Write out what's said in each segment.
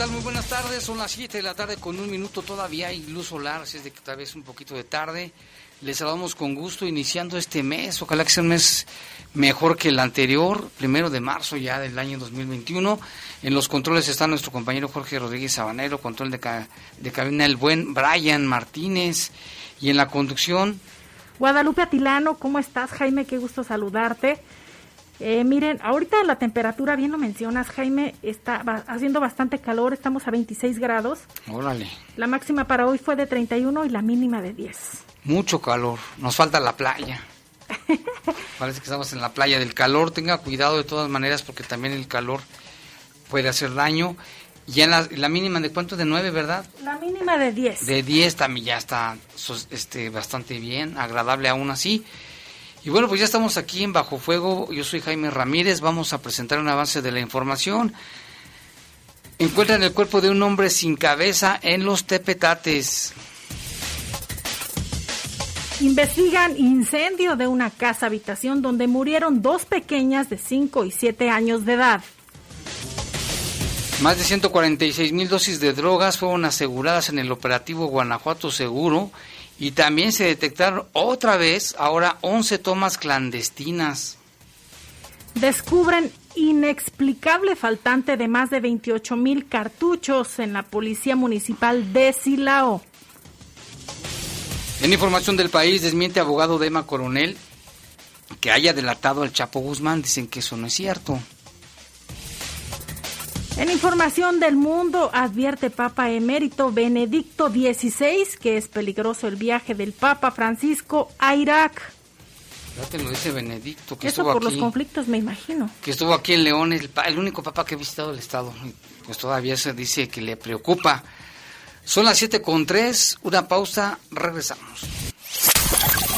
Tal? Muy buenas tardes. Son las 7 de la tarde con un minuto todavía hay luz solar, así es de que tal vez un poquito de tarde. Les saludamos con gusto iniciando este mes. Ojalá que sea un mes mejor que el anterior, primero de marzo ya del año 2021. En los controles está nuestro compañero Jorge Rodríguez Sabanero, control de, de cabina el buen Brian Martínez y en la conducción. Guadalupe Atilano, ¿cómo estás Jaime? Qué gusto saludarte. Eh, miren, ahorita la temperatura, bien lo mencionas, Jaime, está haciendo bastante calor, estamos a 26 grados. Órale. La máxima para hoy fue de 31 y la mínima de 10. Mucho calor, nos falta la playa. Parece que estamos en la playa del calor, tenga cuidado de todas maneras porque también el calor puede hacer daño. Ya en la, la mínima de cuánto, de 9, ¿verdad? La mínima de 10. De 10 también ya está este, bastante bien, agradable aún así. Y bueno, pues ya estamos aquí en Bajo Fuego. Yo soy Jaime Ramírez. Vamos a presentar un avance de la información. Encuentran el cuerpo de un hombre sin cabeza en los Tepetates. Investigan incendio de una casa habitación donde murieron dos pequeñas de 5 y 7 años de edad. Más de 146 mil dosis de drogas fueron aseguradas en el operativo Guanajuato Seguro y también se detectaron otra vez, ahora 11 tomas clandestinas. Descubren inexplicable faltante de más de 28 mil cartuchos en la Policía Municipal de Silao. En información del país, desmiente abogado de Emma Coronel que haya delatado al Chapo Guzmán. Dicen que eso no es cierto. En información del mundo, advierte Papa Emérito Benedicto XVI que es peligroso el viaje del Papa Francisco a Irak. Ya te lo dice Benedicto. Que Eso por los conflictos, me imagino. Que estuvo aquí en León, el, el, único papa que ha visitado el Estado. Pues todavía se dice que le preocupa. Son las 7 con 3, una pausa, regresamos.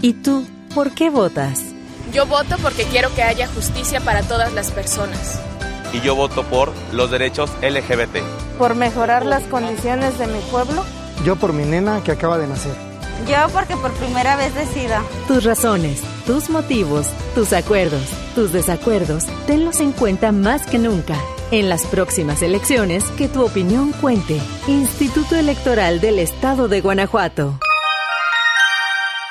¿Y tú, por qué votas? Yo voto porque quiero que haya justicia para todas las personas. Y yo voto por los derechos LGBT. Por mejorar las condiciones de mi pueblo. Yo por mi nena que acaba de nacer. Yo porque por primera vez decida. Tus razones, tus motivos, tus acuerdos, tus desacuerdos, tenlos en cuenta más que nunca. En las próximas elecciones, que tu opinión cuente. Instituto Electoral del Estado de Guanajuato.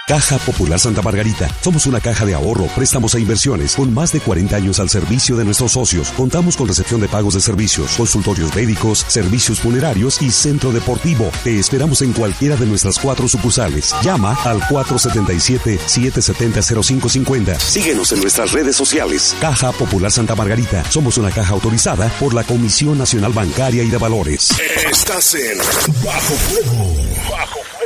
Caja Popular Santa Margarita. Somos una caja de ahorro, préstamos e inversiones con más de 40 años al servicio de nuestros socios. Contamos con recepción de pagos de servicios, consultorios médicos, servicios funerarios y centro deportivo. Te esperamos en cualquiera de nuestras cuatro sucursales. Llama al 477-770-0550. Síguenos en nuestras redes sociales. Caja Popular Santa Margarita. Somos una caja autorizada por la Comisión Nacional Bancaria y de Valores. Estás en Bajo Fuego. Bajo Comunícate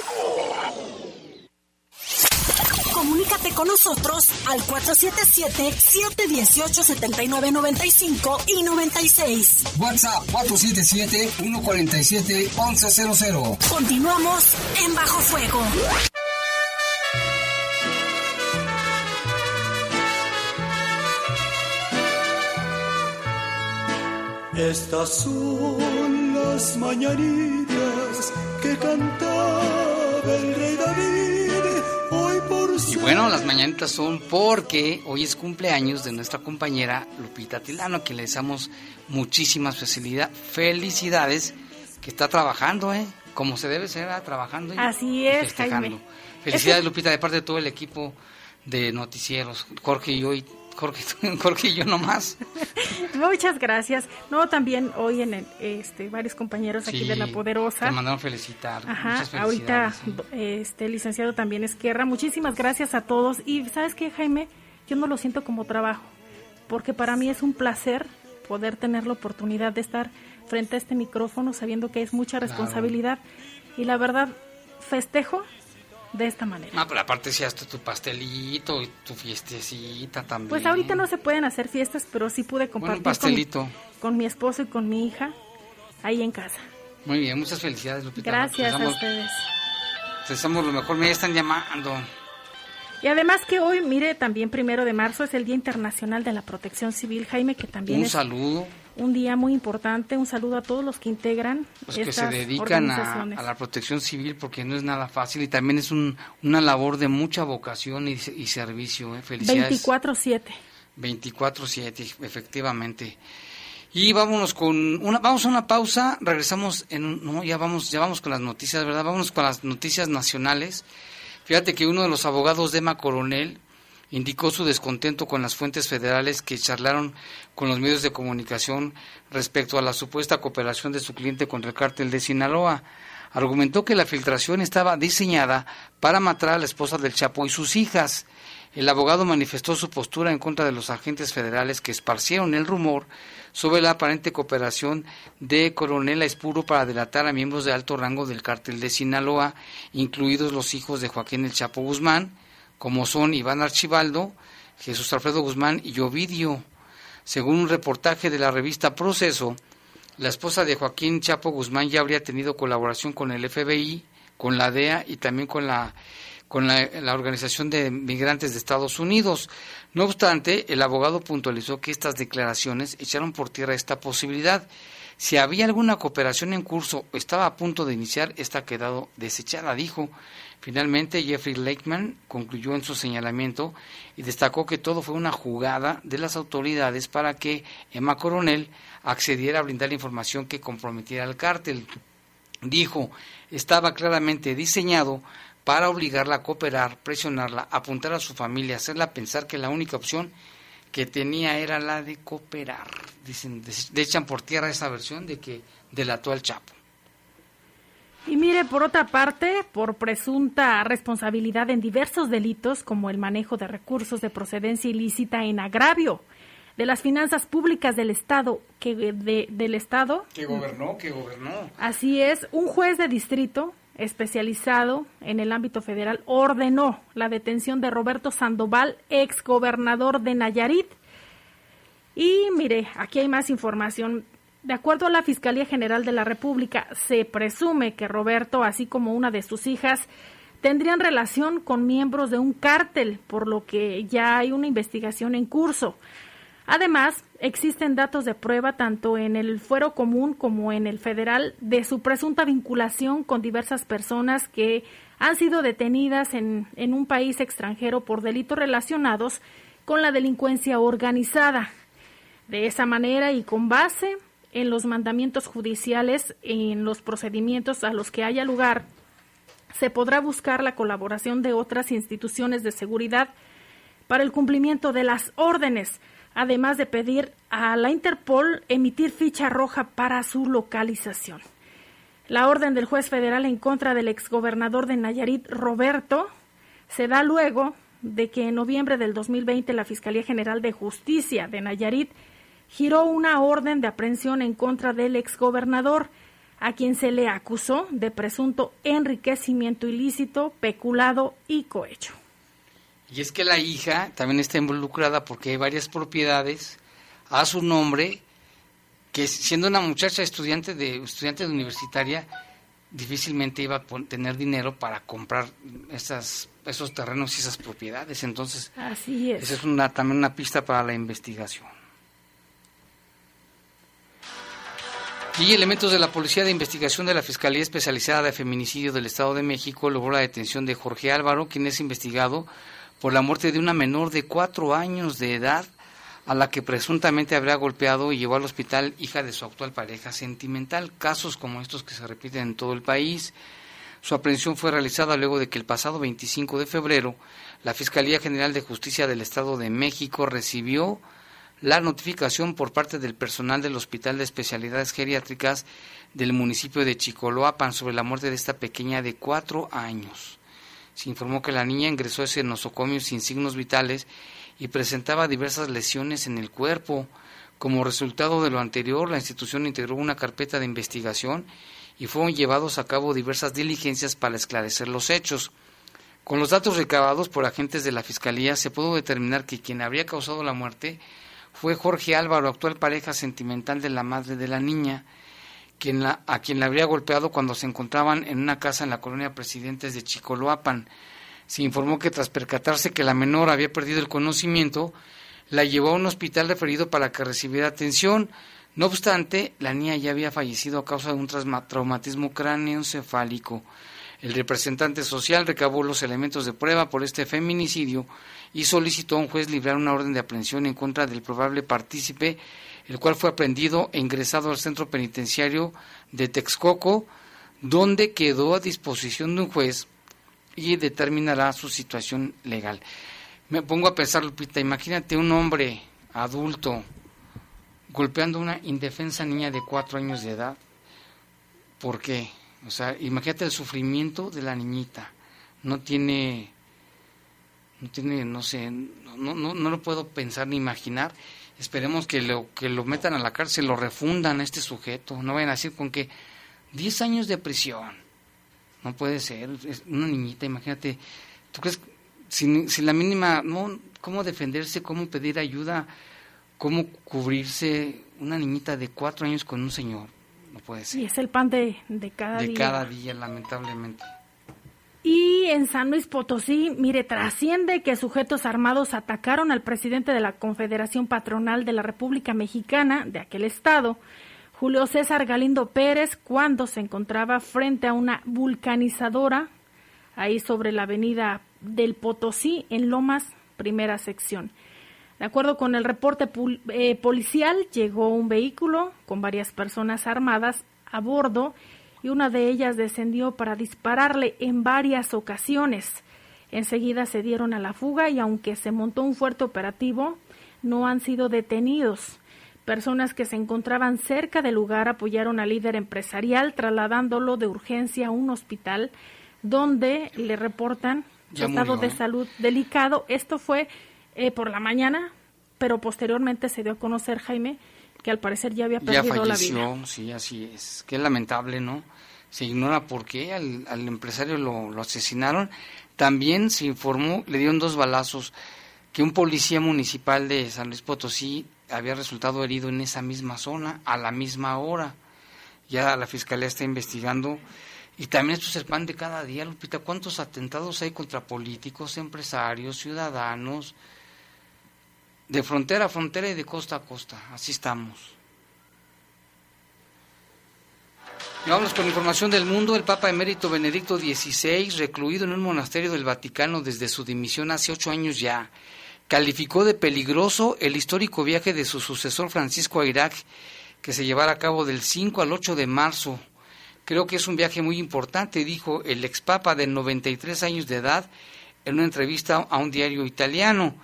con nosotros al 477-718-7995 y 96. WhatsApp 477-147-1100. Continuamos en Bajo Fuego. Estas son las mañanitas que cantaba el rey David. Y bueno, las mañanitas son porque hoy es cumpleaños de nuestra compañera Lupita Tilano, que le deseamos muchísimas felicidades, que está trabajando, ¿eh? Como se debe ser, ¿verdad? trabajando. y Así es, festejando. Jaime. Felicidades, Lupita, de parte de todo el equipo de noticieros. Jorge y yo, y Jorge, Jorge y yo nomás. Muchas gracias. No, también hoy en el, este, varios compañeros aquí de La Poderosa. Te mandaron felicitar. Ajá, ahorita este licenciado también Esquerra, muchísimas gracias a todos y sabes qué Jaime, yo no lo siento como trabajo, porque para mí es un placer poder tener la oportunidad de estar frente a este micrófono sabiendo que es mucha Claro. responsabilidad y la verdad festejo de esta manera. No, pero aparte si hasta tu pastelito y tu fiestecita también. Pues ahorita no se pueden hacer fiestas, pero sí pude Bueno, compartir un pastelito. Con, con mi esposo y con mi hija ahí en casa. Muy bien, muchas felicidades, Lupita. Gracias a ustedes. Te deseamos lo mejor. Me están llamando. Y además que hoy, mire, también primero de marzo es el Día Internacional de la Protección Civil, Jaime, que también Un es saludo. Un día muy importante. Un saludo a todos los que integran Los que se dedican a, la protección civil porque no es nada fácil y también es un, una labor de mucha vocación y, y servicio. ¿eh? Felicidades. 24-7. 24-7, efectivamente. Y vámonos con una, vamos a una pausa, regresamos en un, no, ya vamos, ya vamos con las noticias, ¿verdad? Vámonos con las noticias nacionales. Fíjate que uno de los abogados de Emma Coronel indicó su descontento con las fuentes federales que charlaron con los medios de comunicación respecto a la supuesta cooperación de su cliente contra el cártel de Sinaloa. Argumentó que la filtración estaba diseñada para matar a la esposa del Chapo y sus hijas. El abogado manifestó su postura en contra de los agentes federales que esparcieron el rumor sobre la aparente cooperación de Coronel Espuro para delatar a miembros de alto rango del cártel de Sinaloa, incluidos los hijos de Joaquín El Chapo Guzmán, como son Iván Archibaldo, Jesús Alfredo Guzmán y Ovidio. Según un reportaje de la revista Proceso, la esposa de Joaquín Chapo Guzmán ya habría tenido colaboración con el FBI, con la DEA y también con la con la, la Organización de Migrantes de Estados Unidos. No obstante, el abogado puntualizó que estas declaraciones echaron por tierra esta posibilidad. Si había alguna cooperación en curso o estaba a punto de iniciar, esta quedado desechada, dijo. Finalmente, Jeffrey Lakeman concluyó en su señalamiento y destacó que todo fue una jugada de las autoridades para que Emma Coronel accediera a brindar la información que comprometiera al cártel. Dijo, estaba claramente diseñado para obligarla a cooperar, presionarla, apuntar a su familia, hacerla pensar que la única opción que tenía era la de cooperar. Dicen, de echan por tierra esa versión de que delató al Chapo. Y mire, por otra parte, por presunta responsabilidad en diversos delitos como el manejo de recursos de procedencia ilícita en agravio de las finanzas públicas del Estado, que de- del Estado, Que gobernó, que gobernó. así es, un juez de distrito especializado en el ámbito federal ordenó la detención de Roberto Sandoval, ex gobernador de Nayarit. Y mire, aquí hay más información. De acuerdo a la Fiscalía General de la República, se presume que Roberto, así como una de sus hijas, tendrían relación con miembros de un cártel, por lo que ya hay una investigación en curso. Además, existen datos de prueba tanto en el fuero común como en el federal de su presunta vinculación con diversas personas que han sido detenidas en, en un país extranjero por delitos relacionados con la delincuencia organizada. De esa manera y con base en los mandamientos judiciales, en los procedimientos a los que haya lugar, se podrá buscar la colaboración de otras instituciones de seguridad para el cumplimiento de las órdenes, además de pedir a la Interpol emitir ficha roja para su localización. La orden del juez federal en contra del exgobernador de Nayarit, Roberto, se da luego de que en noviembre del 2020 la Fiscalía General de Justicia de Nayarit giró una orden de aprehensión en contra del exgobernador, a quien se le acusó de presunto enriquecimiento ilícito, peculado y cohecho. Y es que la hija también está involucrada porque hay varias propiedades a su nombre que siendo una muchacha estudiante de estudiante de universitaria difícilmente iba a tener dinero para comprar esas esos terrenos y esas propiedades. Entonces, Así es. esa es una, también una pista para la investigación. Y elementos de la Policía de Investigación de la Fiscalía Especializada de Feminicidio del Estado de México logró la detención de Jorge Álvaro, quien es investigado por la muerte de una menor de cuatro años de edad a la que presuntamente habría golpeado y llevó al hospital hija de su actual pareja sentimental. Casos como estos que se repiten en todo el país. Su aprehensión fue realizada luego de que el pasado 25 de febrero la Fiscalía General de Justicia del Estado de México recibió la notificación por parte del personal del Hospital de Especialidades Geriátricas del municipio de Chicoloapan sobre la muerte de esta pequeña de cuatro años. Se informó que la niña ingresó a ese nosocomio sin signos vitales y presentaba diversas lesiones en el cuerpo. Como resultado de lo anterior, la institución integró una carpeta de investigación y fueron llevados a cabo diversas diligencias para esclarecer los hechos. Con los datos recabados por agentes de la Fiscalía se pudo determinar que quien habría causado la muerte fue Jorge Álvaro, actual pareja sentimental de la madre de la niña, a quien la habría golpeado cuando se encontraban en una casa en la colonia Presidentes de Chicoloapan. Se informó que tras percatarse que la menor había perdido el conocimiento, la llevó a un hospital referido para que recibiera atención. No obstante, la niña ya había fallecido a causa de un traumatismo cráneoencefálico. El representante social recabó los elementos de prueba por este feminicidio y solicitó a un juez librar una orden de aprehensión en contra del probable partícipe, el cual fue aprendido e ingresado al centro penitenciario de Texcoco, donde quedó a disposición de un juez y determinará su situación legal. Me pongo a pensar, Lupita, imagínate un hombre adulto golpeando a una indefensa niña de cuatro años de edad. ¿Por qué? O sea, imagínate el sufrimiento de la niñita. No tiene, no tiene, no sé, no, no, no lo puedo pensar ni imaginar. Esperemos que lo, que lo metan a la cárcel, lo refundan a este sujeto. No vayan a decir con que 10 años de prisión. No puede ser. Es una niñita, imagínate. ¿Tú crees? Sin, sin la mínima, no, ¿cómo defenderse? ¿Cómo pedir ayuda? ¿Cómo cubrirse? Una niñita de cuatro años con un señor no puede ser. Y es el pan de, de cada de día. cada día, lamentablemente. Y en San Luis Potosí, mire, trasciende que sujetos armados atacaron al presidente de la Confederación Patronal de la República Mexicana de aquel estado, Julio César Galindo Pérez, cuando se encontraba frente a una vulcanizadora ahí sobre la avenida del Potosí en Lomas, primera sección. De acuerdo con el reporte eh, policial, llegó un vehículo con varias personas armadas a bordo y una de ellas descendió para dispararle en varias ocasiones. Enseguida se dieron a la fuga y aunque se montó un fuerte operativo, no han sido detenidos. Personas que se encontraban cerca del lugar apoyaron al líder empresarial trasladándolo de urgencia a un hospital donde le reportan su estado de salud delicado. Esto fue eh, por la mañana, pero posteriormente se dio a conocer, Jaime, que al parecer ya había perdido ya la falleció, vida. Sí, así es. Qué lamentable, ¿no? Se ignora por qué al, al empresario lo, lo, asesinaron. También se informó, le dieron dos balazos, que un policía municipal de San Luis Potosí había resultado herido en esa misma zona a la misma hora. Ya la fiscalía está investigando. Y también esto es el pan de cada día, Lupita. ¿Cuántos atentados hay contra políticos, empresarios, ciudadanos? De frontera a frontera y de costa a costa. Así estamos. Y vamos con información del mundo. El Papa Emérito Benedicto XVI, recluido en un monasterio del Vaticano desde su dimisión hace ocho años ya, calificó de peligroso el histórico viaje de su sucesor Francisco a Irak, que se llevará a cabo del 5 al 8 de marzo. Creo que es un viaje muy importante, dijo el ex Papa de 93 años de edad en una entrevista a un diario italiano.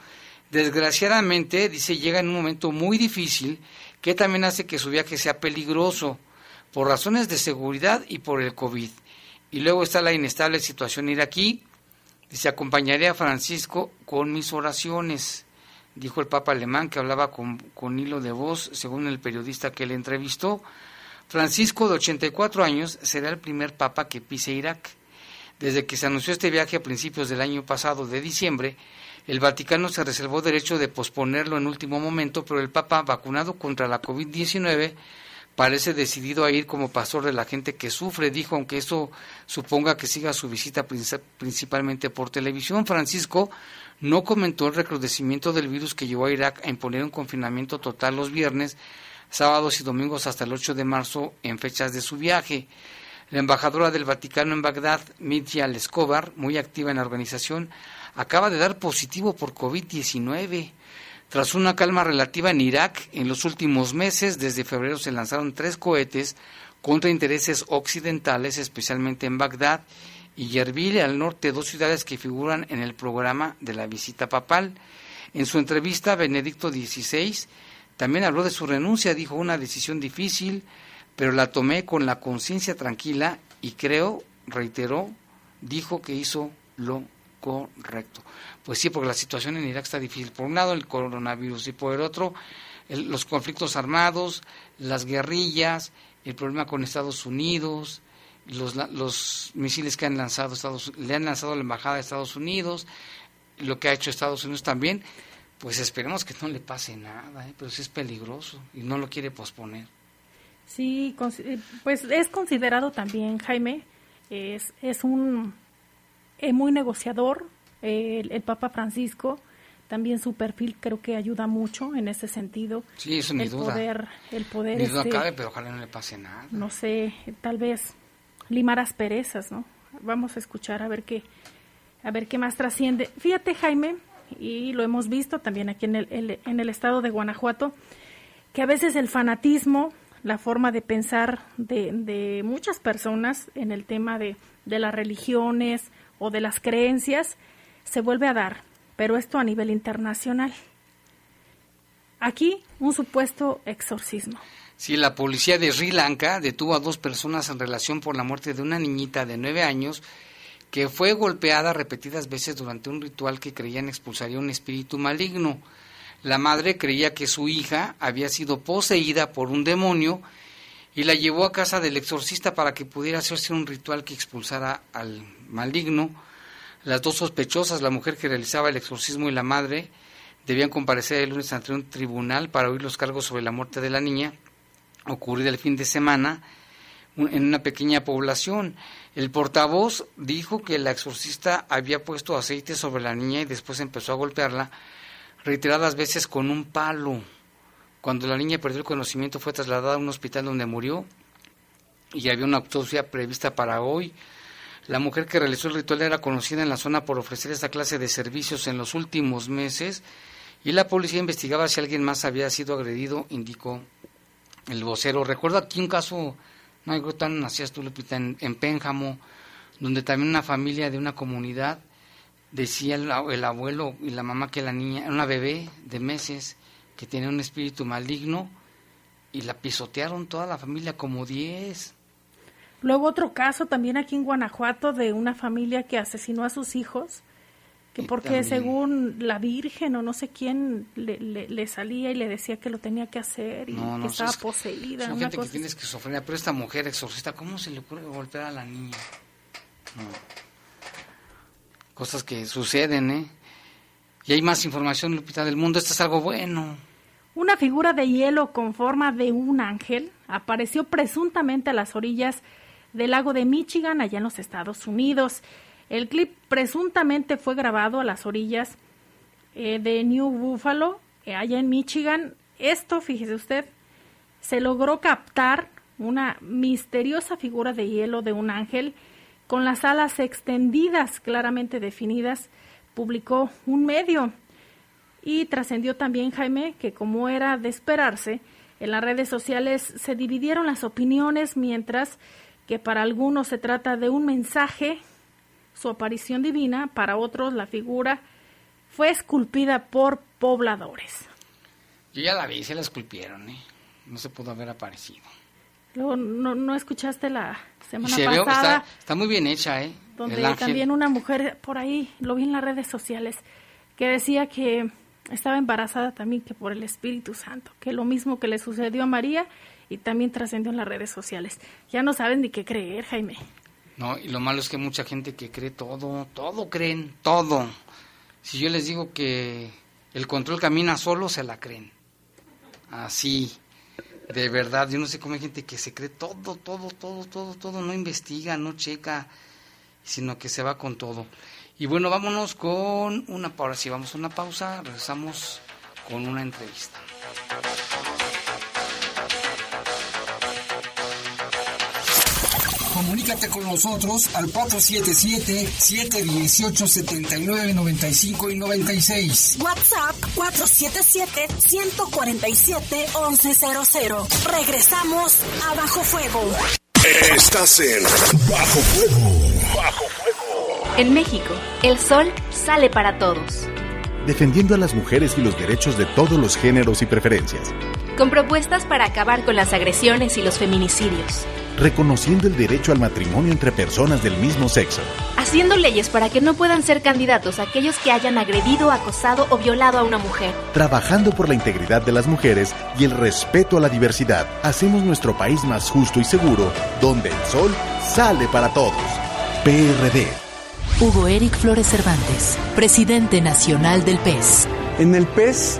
Desgraciadamente, dice, llega en un momento muy difícil que también hace que su viaje sea peligroso por razones de seguridad y por el COVID. Y luego está la inestable situación iraquí. Dice, acompañaré a Francisco con mis oraciones, dijo el Papa alemán que hablaba con, con hilo de voz, según el periodista que le entrevistó. Francisco, de 84 años, será el primer Papa que pise Irak. Desde que se anunció este viaje a principios del año pasado de diciembre, El Vaticano se reservó derecho de posponerlo en último momento, pero el Papa, vacunado contra la COVID-19, parece decidido a ir como pastor de la gente que sufre, dijo, aunque eso suponga que siga su visita principalmente por televisión. Francisco no comentó el recrudecimiento del virus que llevó a Irak a imponer un confinamiento total los viernes, sábados y domingos hasta el 8 de marzo en fechas de su viaje. La embajadora del Vaticano en Bagdad, Mitya Escobar, muy activa en la organización, acaba de dar positivo por COVID-19. Tras una calma relativa en Irak, en los últimos meses, desde febrero se lanzaron tres cohetes contra intereses occidentales, especialmente en Bagdad y Yerbil, al norte, dos ciudades que figuran en el programa de la visita papal. En su entrevista, Benedicto XVI también habló de su renuncia, dijo una decisión difícil, pero la tomé con la conciencia tranquila y creo, reiteró, dijo que hizo lo correcto. Pues sí, porque la situación en Irak está difícil. Por un lado el coronavirus y por el otro los conflictos armados, las guerrillas, el problema con Estados Unidos, los, los misiles que han lanzado Estados, le han lanzado a la embajada de Estados Unidos, lo que ha hecho Estados Unidos también. Pues esperemos que no le pase nada, ¿eh? pero sí es peligroso y no lo quiere posponer. Sí, eh, pues es considerado también, Jaime, es, es un eh, muy negociador, el, Papa Francisco, también su perfil creo que ayuda mucho en ese sentido. Sí, eso ni el duda. Poder, el poder, ni duda este, cabe, pero ojalá no le pase nada. No sé, tal vez limar asperezas, ¿no? Vamos a escuchar a ver qué, a ver qué más trasciende. Fíjate, Jaime, y lo hemos visto también aquí en el, en el estado de Guanajuato, que a veces el fanatismo la forma de pensar de, de muchas personas en el tema de, de, las religiones o de las creencias se vuelve a dar, pero esto a nivel internacional. Aquí un supuesto exorcismo. Sí, la policía de Sri Lanka detuvo a dos personas en relación por la muerte de una niñita de nueve años que fue golpeada repetidas veces durante un ritual que creían expulsaría un espíritu maligno. La madre creía que su hija había sido poseída por un demonio y la llevó a casa del exorcista para que pudiera hacerse un ritual que expulsara al maligno. Las dos sospechosas, la mujer que realizaba el exorcismo y la madre, debían comparecer el lunes ante un tribunal para oír los cargos sobre la muerte de la niña, ocurrida el fin de semana en una pequeña población. El portavoz dijo que la exorcista había puesto aceite sobre la niña y después empezó a golpearla reiteradas veces con un palo. Cuando la niña perdió el conocimiento fue trasladada a un hospital donde murió y había una autopsia prevista para hoy. La mujer que realizó el ritual era conocida en la zona por ofrecer esta clase de servicios en los últimos meses y la policía investigaba si alguien más había sido agredido, indicó el vocero. Recuerdo aquí un caso, no hay tan nacías tú, Lupita, en, en Pénjamo, donde también una familia de una comunidad decía el, abuelo y la mamá que la niña era una bebé de meses que tenía un espíritu maligno y la pisotearon toda la familia como diez. Luego otro caso también aquí en Guanajuato de una familia que asesinó a sus hijos, que porque según la Virgen o no sé quién le, le, salía y le decía que lo tenía que hacer y que estaba poseída. Son gente que tiene esquizofrenia, pero esta mujer exorcista, ¿cómo se le ocurre golpear a la niña? No cosas que suceden, ¿eh? Y hay más información, Lupita, del mundo. Esto es algo bueno. Una figura de hielo con forma de un ángel apareció presuntamente a las orillas del lago de Michigan, allá en los Estados Unidos. El clip presuntamente fue grabado a las orillas eh, de New Buffalo, eh, allá en Michigan. Esto, fíjese usted, se logró captar una misteriosa figura de hielo de un ángel con las alas extendidas claramente definidas, publicó un medio. Y trascendió también, Jaime, que como era de esperarse, en las redes sociales se dividieron las opiniones, mientras que para algunos se trata de un mensaje, su aparición divina, para otros la figura fue esculpida por pobladores. Yo ya la vi, se la esculpieron, ¿eh? no se pudo haber aparecido. Luego, ¿no, no escuchaste la semana pasada? está, muy bien hecha, ¿eh? Donde también una mujer por ahí, lo vi en las redes sociales, que decía que estaba embarazada también que por el Espíritu Santo, que lo mismo que le sucedió a María y también trascendió en las redes sociales. Ya no saben ni qué creer, Jaime. No, y lo malo es que mucha gente que cree todo, todo creen, todo. Si yo les digo que el control camina solo, se la creen. Así, de verdad, yo no sé cómo hay gente que se cree todo, todo, todo, todo, todo, no investiga, no checa, sino que se va con todo. Y bueno, vámonos con una pausa. Si vamos a una pausa, regresamos con una entrevista. Comunícate con nosotros al 477-718-7995 y 96. WhatsApp 477-147-1100. Regresamos a Bajo Fuego. Estás en Bajo Fuego. Bajo Fuego. En México, el sol sale para todos. Defendiendo a las mujeres y los derechos de todos los géneros y preferencias. Con propuestas para acabar con las agresiones y los feminicidios reconociendo el derecho al matrimonio entre personas del mismo sexo. Haciendo leyes para que no puedan ser candidatos aquellos que hayan agredido, acosado o violado a una mujer. Trabajando por la integridad de las mujeres y el respeto a la diversidad, hacemos nuestro país más justo y seguro, donde el sol sale para todos. PRD. Hugo Eric Flores Cervantes, presidente nacional del PES. En el PES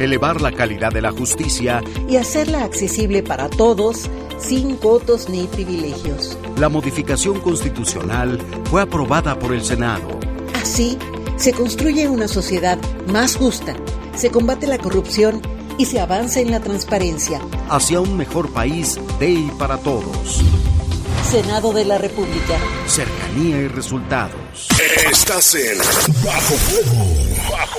elevar la calidad de la justicia y hacerla accesible para todos sin cotos ni privilegios. La modificación constitucional fue aprobada por el Senado. Así, se construye una sociedad más justa, se combate la corrupción y se avanza en la transparencia. Hacia un mejor país de y para todos. Senado de la República. Cercanía y resultados. Estás en Bajo Fuego. Bajo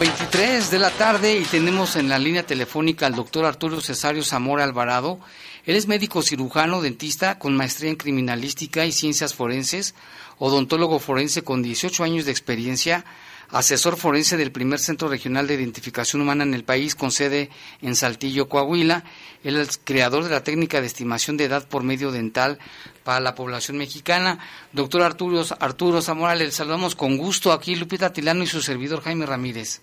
23 de la tarde y tenemos en la línea telefónica al doctor Arturo Cesario Zamora Alvarado. Él es médico cirujano, dentista con maestría en criminalística y ciencias forenses, odontólogo forense con 18 años de experiencia, asesor forense del primer Centro Regional de Identificación Humana en el país con sede en Saltillo, Coahuila. Él es creador de la técnica de estimación de edad por medio dental para la población mexicana. Doctor Arturo, Arturo Zamora, le saludamos con gusto aquí Lupita Tilano y su servidor Jaime Ramírez.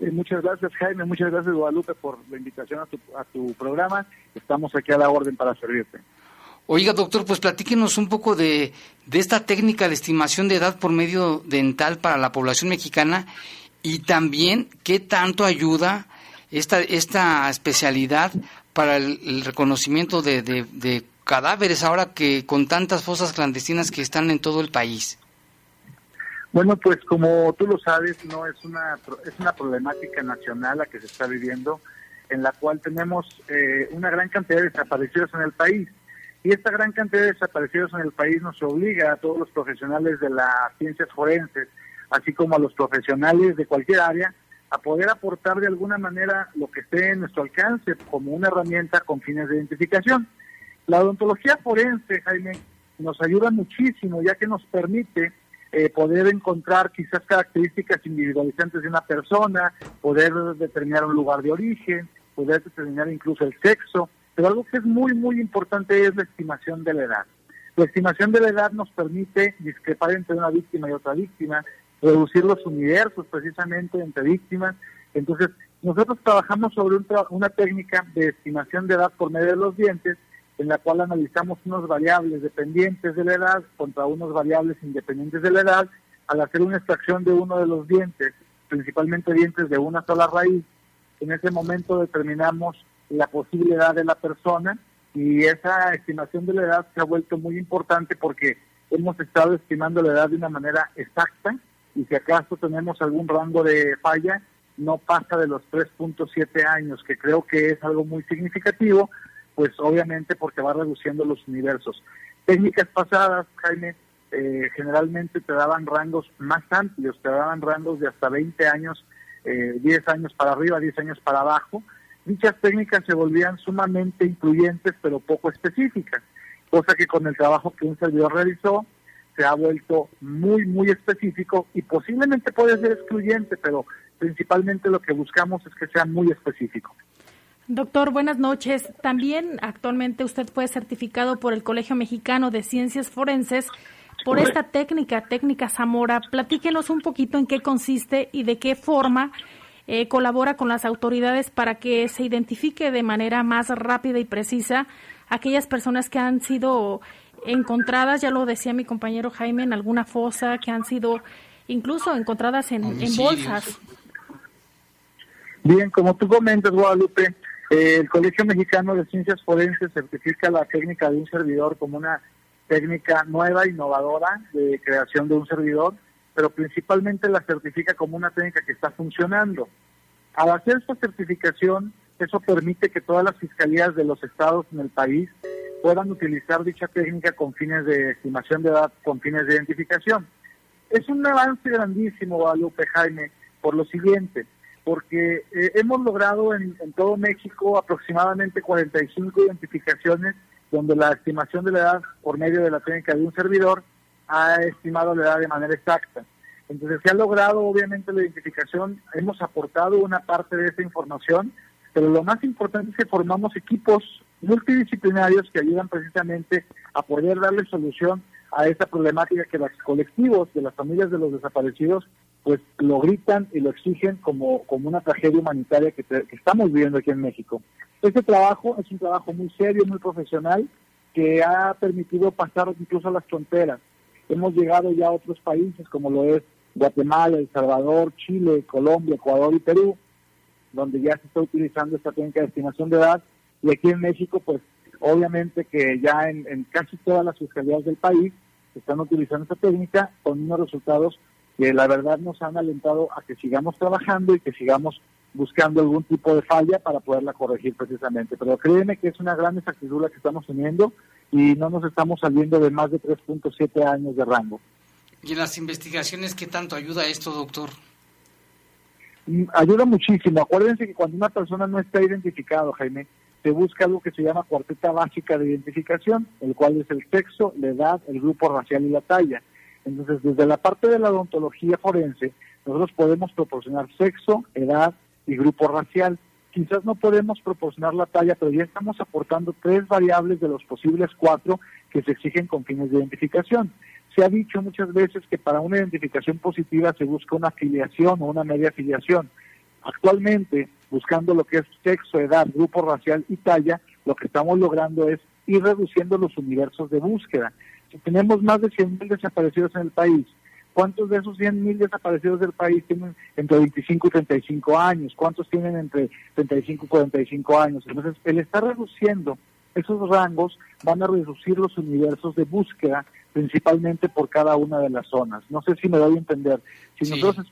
Eh, muchas gracias Jaime, muchas gracias Guadalupe por la invitación a tu, a tu programa. Estamos aquí a la orden para servirte. Oiga, doctor, pues platíquenos un poco de, de esta técnica de estimación de edad por medio dental para la población mexicana y también qué tanto ayuda esta, esta especialidad para el, reconocimiento de, de, cadáveres ahora que con tantas fosas clandestinas que están en todo el país. Bueno, pues como tú lo sabes, no es una es una problemática nacional la que se está viviendo, en la cual tenemos eh, una gran cantidad de desaparecidos en el país. Y esta gran cantidad de desaparecidos en el país nos obliga a todos los profesionales de las ciencias forenses, así como a los profesionales de cualquier área, a poder aportar de alguna manera lo que esté en nuestro alcance como una herramienta con fines de identificación. La odontología forense, Jaime, nos ayuda muchísimo ya que nos permite eh, poder encontrar quizás características individualizantes de una persona, poder determinar un lugar de origen, poder determinar incluso el sexo, pero algo que es muy, muy importante es la estimación de la edad. La estimación de la edad nos permite discrepar entre una víctima y otra víctima, reducir los universos precisamente entre víctimas. Entonces, nosotros trabajamos sobre una técnica de estimación de edad por medio de los dientes, en la cual analizamos unos variables dependientes de la edad contra unos variables independientes de la edad, al hacer una extracción de uno de los dientes, principalmente dientes de una sola raíz, en ese momento determinamos la posible edad de la persona y esa estimación de la edad se ha vuelto muy importante porque hemos estado estimando la edad de una manera exacta y si acaso tenemos algún rango de falla, no pasa de los 3.7 años, que creo que es algo muy significativo, pues obviamente porque va reduciendo los universos. Técnicas pasadas, Jaime, eh, generalmente te daban rangos más amplios, te daban rangos de hasta 20 años, eh, 10 años para arriba, 10 años para abajo. Dichas técnicas se volvían sumamente incluyentes pero poco específicas, cosa que con el trabajo que un servidor realizó se ha vuelto muy, muy específico y posiblemente puede ser excluyente, pero principalmente lo que buscamos es que sea muy específico. Doctor, buenas noches. También actualmente usted fue certificado por el Colegio Mexicano de Ciencias Forenses por esta técnica, técnica Zamora. Platíquenos un poquito en qué consiste y de qué forma eh, colabora con las autoridades para que se identifique de manera más rápida y precisa aquellas personas que han sido encontradas, ya lo decía mi compañero Jaime, en alguna fosa, que han sido incluso encontradas en, en bolsas. Bien, como tú comentas, Guadalupe, el Colegio Mexicano de Ciencias Forenses certifica la técnica de un servidor como una técnica nueva, innovadora de creación de un servidor, pero principalmente la certifica como una técnica que está funcionando. Al hacer esta certificación, eso permite que todas las fiscalías de los estados en el país puedan utilizar dicha técnica con fines de estimación de edad, con fines de identificación. Es un avance grandísimo, Guadalupe Jaime, por lo siguiente, porque eh, hemos logrado en, en, todo México aproximadamente 45 identificaciones donde la estimación de la edad por medio de la técnica de un servidor ha estimado la edad de manera exacta. Entonces se ha logrado obviamente la identificación, hemos aportado una parte de esa información, pero lo más importante es que formamos equipos multidisciplinarios que ayudan precisamente a poder darle solución a esta problemática que los colectivos de las familias de los desaparecidos pues lo gritan y lo exigen como, como una tragedia humanitaria que, estamos viviendo aquí en México. Este trabajo es un trabajo muy serio, muy profesional, que ha permitido pasar incluso a las fronteras. Hemos llegado ya a otros países como lo es Guatemala, El Salvador, Chile, Colombia, Ecuador y Perú, donde ya se está utilizando esta técnica de estimación de edad y aquí en México, pues obviamente que ya en, casi todas las fiscalías del país están utilizando esta técnica con unos resultados que la verdad nos han alentado a que sigamos trabajando y que sigamos buscando algún tipo de falla para poderla corregir precisamente. Pero créeme que es una gran exactitud la que estamos teniendo y no nos estamos saliendo de más de 3.7 años de rango. ¿Y en las investigaciones qué tanto ayuda esto, doctor? Mm, ayuda muchísimo. Acuérdense que cuando una persona no está identificado, Jaime, se busca algo que se llama cuarteta básica de identificación, el cual es el sexo, la edad, el grupo racial y la talla. Entonces, desde la parte de la odontología forense, nosotros podemos proporcionar sexo, edad y grupo racial. Quizás no podemos proporcionar la talla, pero ya estamos aportando tres variables de los posibles cuatro que se exigen con fines de identificación. Se ha dicho muchas veces que para una identificación positiva se busca una afiliación o una media afiliación. Actualmente, buscando lo que es sexo, edad, grupo racial y talla, lo que estamos logrando es ir reduciendo los universos de búsqueda. Si tenemos más de 100.000 desaparecidos en el país, ¿cuántos de esos 100.000 desaparecidos del país tienen entre 25 y 35 años? ¿Cuántos tienen entre 35 y 45 años? Entonces, el estar reduciendo esos rangos van a reducir los universos de búsqueda principalmente por cada una de las zonas. No sé si me doy a entender. Si nosotros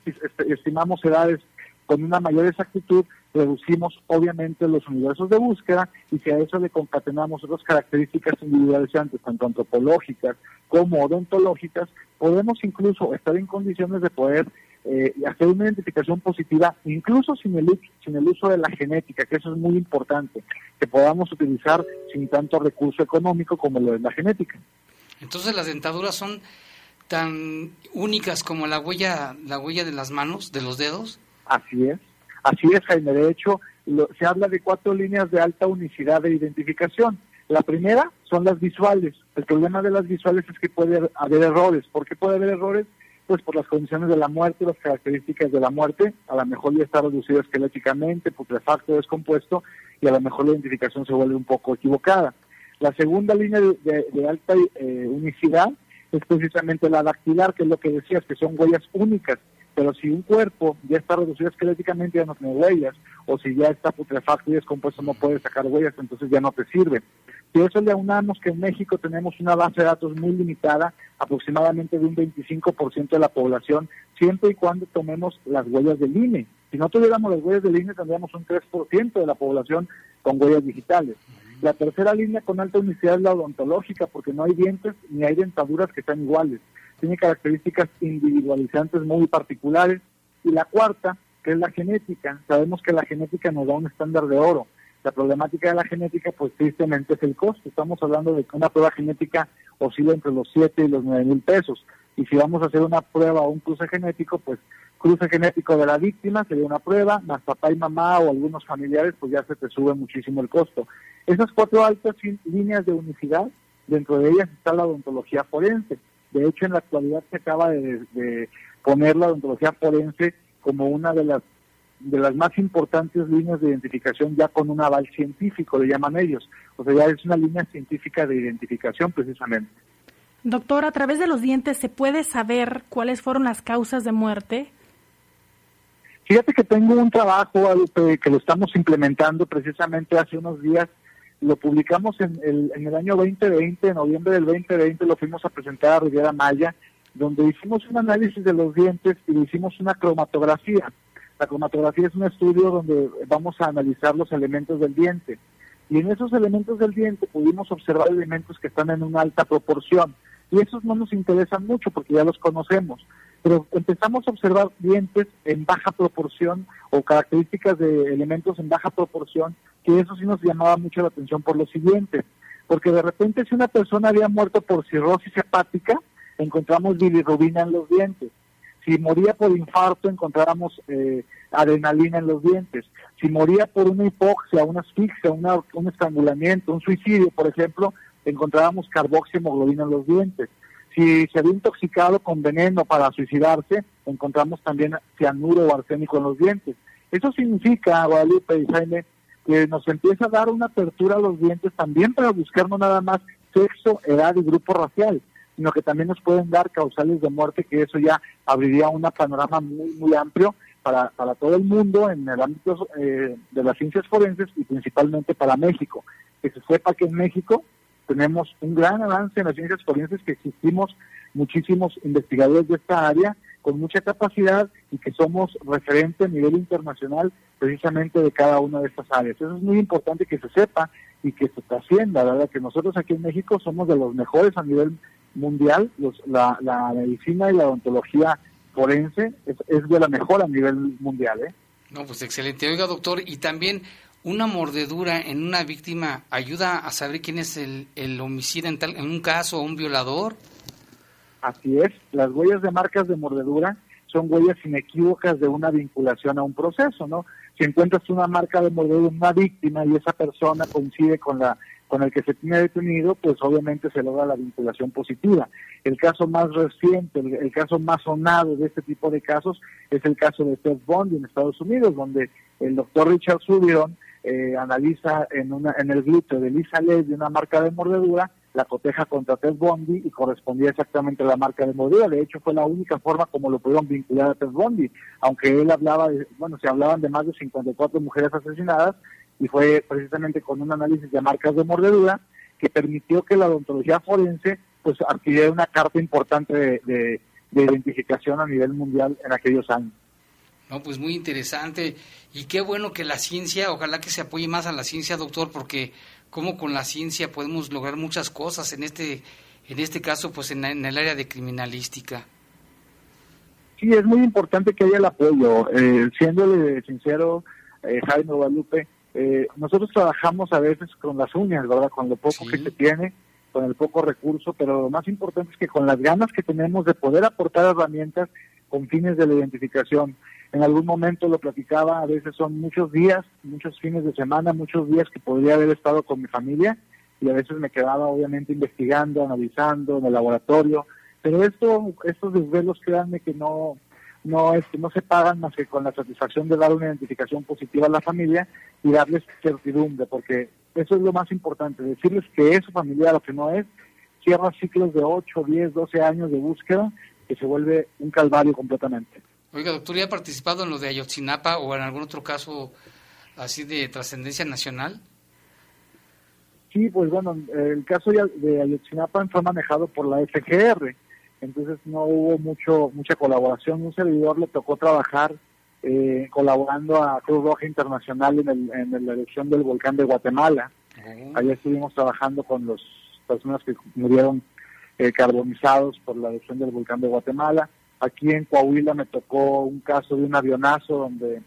estimamos edades con una mayor exactitud reducimos obviamente los universos de búsqueda y si a eso le concatenamos otras características individualizantes, tanto antropológicas como odontológicas, podemos incluso estar en condiciones de poder eh, hacer una identificación positiva, incluso sin el, sin el uso de la genética, que eso es muy importante, que podamos utilizar sin tanto recurso económico como lo de la genética. Entonces las dentaduras son tan únicas como la huella, la huella de las manos, de los dedos. Así es, así es, Jaime. De hecho, se habla de cuatro líneas de alta unicidad de identificación. La primera son las visuales. El problema de las visuales es que puede haber errores. ¿Por qué puede haber errores? Pues por las condiciones de la muerte, las características de la muerte. A lo mejor ya está reducido esqueléticamente, putrefacto, descompuesto, y a lo mejor la identificación se vuelve un poco equivocada. La segunda línea de, alta eh, unicidad es precisamente la dactilar, que es lo que decías, que son huellas únicas Pero si un cuerpo ya está reducido esqueléticamente, ya no tiene huellas, o si ya está putrefacto y descompuesto, no puede sacar huellas, entonces ya no te sirve. Y eso le aunamos que en México tenemos una base de datos muy limitada, aproximadamente de un 25% de la población, siempre y cuando tomemos las huellas del INE. Si no tuviéramos las huellas del INE, tendríamos un 3% de la población con huellas digitales. La tercera línea con alta unicidad es la odontológica, porque no hay dientes ni hay dentaduras que sean iguales tiene características individualizantes muy particulares. Y la cuarta, que es la genética, sabemos que la genética nos da un estándar de oro. La problemática de la genética, pues tristemente es el costo. Estamos hablando de que una prueba genética oscila entre los 7 y los 9 mil pesos. Y si vamos a hacer una prueba o un cruce genético, pues cruce genético de la víctima sería una prueba, más papá y mamá o algunos familiares, pues ya se te sube muchísimo el costo. Esas cuatro altas líneas de unicidad, dentro de ellas está la odontología forense. De hecho, en la actualidad se acaba de, poner la odontología forense como una de las de las más importantes líneas de identificación ya con un aval científico, le llaman ellos. O sea, ya es una línea científica de identificación precisamente. Doctor, a través de los dientes se puede saber cuáles fueron las causas de muerte. Fíjate que tengo un trabajo que lo estamos implementando precisamente hace unos días lo publicamos en el, en el año 2020, en noviembre del 2020 lo fuimos a presentar a Riviera Maya, donde hicimos un análisis de los dientes y hicimos una cromatografía. La cromatografía es un estudio donde vamos a analizar los elementos del diente. Y en esos elementos del diente pudimos observar elementos que están en una alta proporción. Y esos no nos interesan mucho porque ya los conocemos. Pero empezamos a observar dientes en baja proporción o características de elementos en baja proporción que eso sí nos llamaba mucho la atención por lo siguiente, porque de repente si una persona había muerto por cirrosis hepática, encontramos bilirrubina en los dientes. Si moría por infarto, encontrábamos eh, adrenalina en los dientes. Si moría por una hipoxia, una asfixia, una, un estrangulamiento, un suicidio, por ejemplo, encontrábamos carboxiemoglobina en los dientes. Si se había intoxicado con veneno para suicidarse, encontramos también cianuro o arsénico en los dientes. Eso significa, Guadalupe y Jaime, que nos empieza a dar una apertura a los dientes también para buscar no nada más sexo, edad y grupo racial, sino que también nos pueden dar causales de muerte, que eso ya abriría un panorama muy, muy amplio para, para todo el mundo en el ámbito eh, de las ciencias forenses y principalmente para México. Que se sepa que en México tenemos un gran avance en las ciencias forenses, que existimos muchísimos investigadores de esta área con mucha capacidad y que somos referente a nivel internacional precisamente de cada una de estas áreas. Eso es muy importante que se sepa y que se trascienda, ¿verdad? Que nosotros aquí en México somos de los mejores a nivel mundial, la, medicina y la odontología forense es, de la mejor a nivel mundial, ¿eh? No, pues excelente. Oiga, doctor, y también una mordedura en una víctima ayuda a saber quién es el, el homicida en, en un caso o un violador. Así es, las huellas de marcas de mordedura son huellas inequívocas de una vinculación a un proceso, ¿no? Si encuentras una marca de mordedura en una víctima y esa persona coincide con la con el que se tiene detenido, pues obviamente se logra la vinculación positiva. El caso más reciente, el, caso más sonado de este tipo de casos es el caso de Ted Bundy en Estados Unidos, donde el doctor Richard Subiron eh, analiza en, una, en el glúteo de Lisa de una marca de mordedura la coteja contra Ted Bundy y correspondía exactamente a la marca de mordida. De hecho, fue la única forma como lo pudieron vincular a Ted Bundy, aunque él hablaba, de, bueno, se hablaban de más de 54 mujeres asesinadas y fue precisamente con un análisis de marcas de mordedura que permitió que la odontología forense pues adquiriera una carta importante de, de identificación a nivel mundial en aquellos años. No, pues muy interesante y qué bueno que la ciencia, ojalá que se apoye más a la ciencia, doctor, porque cómo con la ciencia podemos lograr muchas cosas en este en este caso pues en, el área de criminalística. Sí, es muy importante que haya el apoyo. Eh, siéndole sincero, eh, Jaime Guadalupe, eh, nosotros trabajamos a veces con las uñas, ¿verdad? Con lo poco que se tiene, con el poco recurso, pero lo más importante es que con las ganas que tenemos de poder aportar herramientas con fines de la identificación. En algún momento lo platicaba, a veces son muchos días, muchos fines de semana, muchos días que podría haber estado con mi familia y a veces me quedaba obviamente investigando, analizando en el laboratorio, pero esto, estos desvelos créanme que no, no, es, que no se pagan más que con la satisfacción de dar una identificación positiva a la familia y darles certidumbre, porque eso es lo más importante, decirles que es su familiar o que no es, cierra ciclos de 8, 10, 12 años de búsqueda que se vuelve un calvario completamente. Oiga, doctor, ¿ya ha participado en lo de Ayotzinapa o en algún otro caso así de trascendencia nacional? Sí, pues bueno, el caso de Ayotzinapa fue manejado por la FGR, entonces no hubo mucho mucha colaboración. Un servidor le tocó trabajar eh, colaborando a Cruz Roja Internacional en, el, en la erupción del volcán de Guatemala. Allá estuvimos trabajando con las personas que murieron eh, carbonizados por la erupción del volcán de Guatemala. Aquí en Coahuila me tocó un caso de un avionazo donde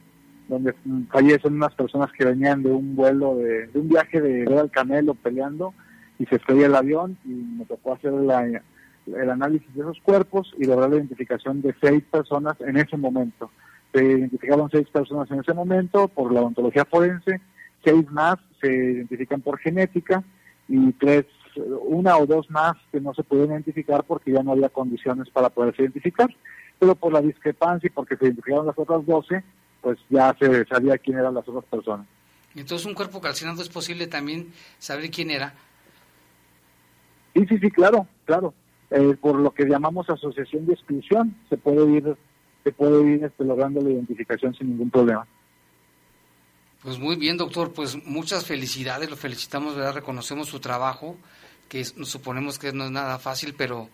donde fallecen unas personas que venían de un vuelo, de, un viaje de ver al Canelo peleando y se estrella el avión y me tocó hacer el análisis de esos cuerpos y lograr la identificación de seis personas en ese momento. Se identificaron seis personas en ese momento por la odontología forense, seis más se identifican por genética y tres, una o dos más que no se pueden identificar porque ya no había condiciones para poderse identificar, pero por la discrepancia y porque se identificaron las otras doce, pues ya se sabía quién eran las otras personas. Entonces, un cuerpo calcinado es posible también saber quién era. Sí, sí, sí, claro, claro. Eh, por lo que llamamos asociación de exclusión, se puede ir, se puede ir este, logrando la identificación sin ningún problema. Pues muy bien, doctor, pues muchas felicidades, lo felicitamos, ¿verdad? Reconocemos su trabajo, que suponemos que no es nada fácil, pero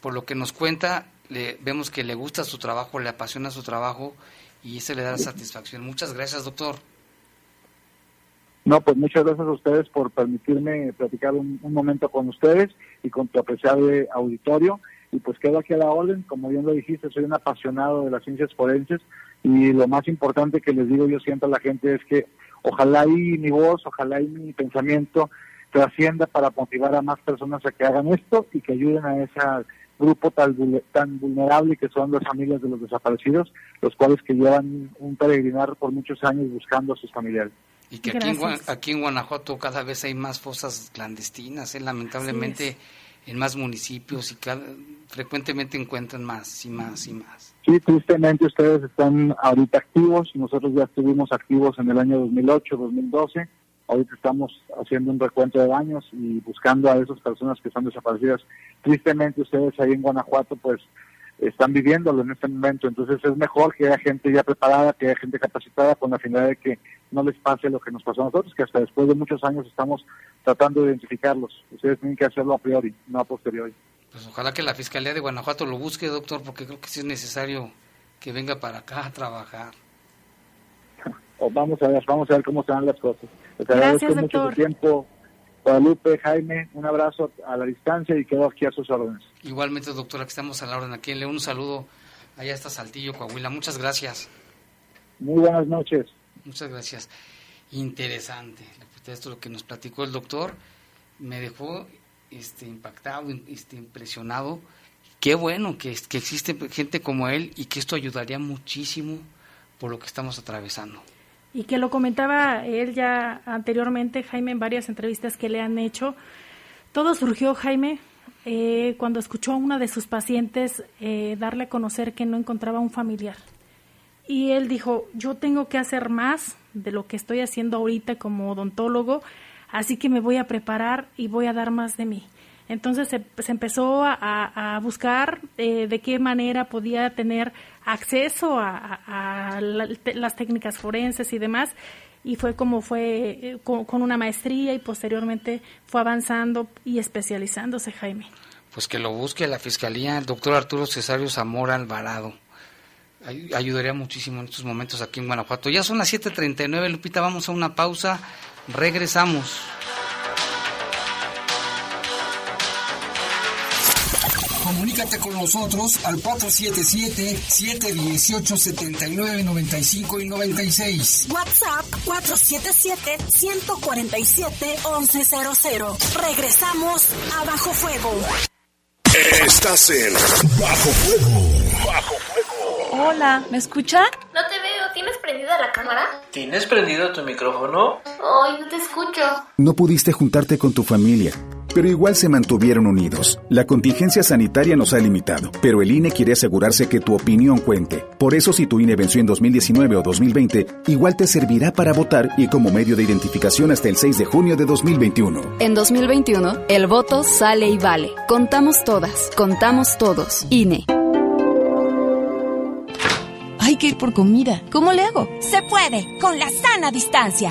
por lo que nos cuenta, le, vemos que le gusta su trabajo, le apasiona su trabajo y ese le da satisfacción. Muchas gracias, doctor. No, pues muchas gracias a ustedes por permitirme platicar un, momento con ustedes y con tu apreciable auditorio. Y pues quedo aquí a la orden, como bien lo dijiste, soy un apasionado de las ciencias forenses y lo más importante que les digo yo siempre a la gente es que ojalá y mi voz, ojalá y mi pensamiento trascienda para motivar a más personas a que hagan esto y que ayuden a esa grupo tan, tan vulnerable que son las familias de los desaparecidos, los cuales que llevan un peregrinar por muchos años buscando a sus familiares. Y que aquí en, aquí en, Guanajuato cada vez hay más fosas clandestinas, ¿eh? lamentablemente en más municipios y frecuentemente encuentran más y más y más. Sí, tristemente ustedes están ahorita activos, nosotros ya estuvimos activos en el año 2008, 2012 Ahorita estamos haciendo un recuento de daños y buscando a esas personas que están desaparecidas. Tristemente ustedes ahí en Guanajuato pues están viviéndolo en este momento, entonces es mejor que haya gente ya preparada, que haya gente capacitada con la finalidad de que no les pase lo que nos pasó a nosotros, que hasta después de muchos años estamos tratando de identificarlos. Ustedes tienen que hacerlo a priori, no a posteriori. Pues ojalá que la Fiscalía de Guanajuato lo busque, doctor, porque creo que sí es necesario que venga para acá a trabajar. vamos a ver, vamos a ver cómo se dan las cosas. Les agradezco mucho su tiempo. Guadalupe, Jaime, un abrazo a la distancia y quedo aquí a sus órdenes. Igualmente, doctora, que estamos a la orden aquí en León. Un saludo allá hasta Saltillo, Coahuila. Muchas gracias. Muy buenas noches. Muchas gracias. Interesante. Esto lo que nos platicó el doctor me dejó este, impactado, este, impresionado. Qué bueno que, que existe gente como él y que esto ayudaría muchísimo por lo que estamos atravesando y que lo comentaba él ya anteriormente, Jaime, en varias entrevistas que le han hecho. Todo surgió, Jaime, eh, cuando escuchó a una de sus pacientes eh, darle a conocer que no encontraba un familiar. Y él dijo, yo tengo que hacer más de lo que estoy haciendo ahorita como odontólogo, así que me voy a preparar y voy a dar más de mí. Entonces se, empezó a, buscar eh, de qué manera podía tener acceso a, las técnicas forenses y demás y fue como fue eh, con, una maestría y posteriormente fue avanzando y especializándose Jaime. Pues que lo busque la Fiscalía, el doctor Arturo Cesario Zamora Alvarado. ayudaría muchísimo en estos momentos aquí en Guanajuato. Ya son las 7.39, Lupita, vamos a una pausa, regresamos. Comunícate con nosotros al 477-718-7995 y 96. WhatsApp 477-147-1100. Regresamos a Bajo Fuego. Estás en Bajo Fuego. Bajo Fuego. Hola, ¿me escucha? No te veo. ¿Tienes prendida la cámara? ¿Tienes prendido tu micrófono? Ay, no te escucho. No pudiste juntarte con tu familia pero igual se mantuvieron unidos. La contingencia sanitaria nos ha limitado, pero el INE quiere asegurarse que tu opinión cuente. Por eso si tu INE venció en 2019 o 2020, igual te servirá para votar y como medio de identificación hasta el 6 de junio de 2021. En 2021, el voto sale y vale. Contamos todas, contamos todos. INE. que ir por comida. ¿Cómo le hago? Se puede, con la sana distancia.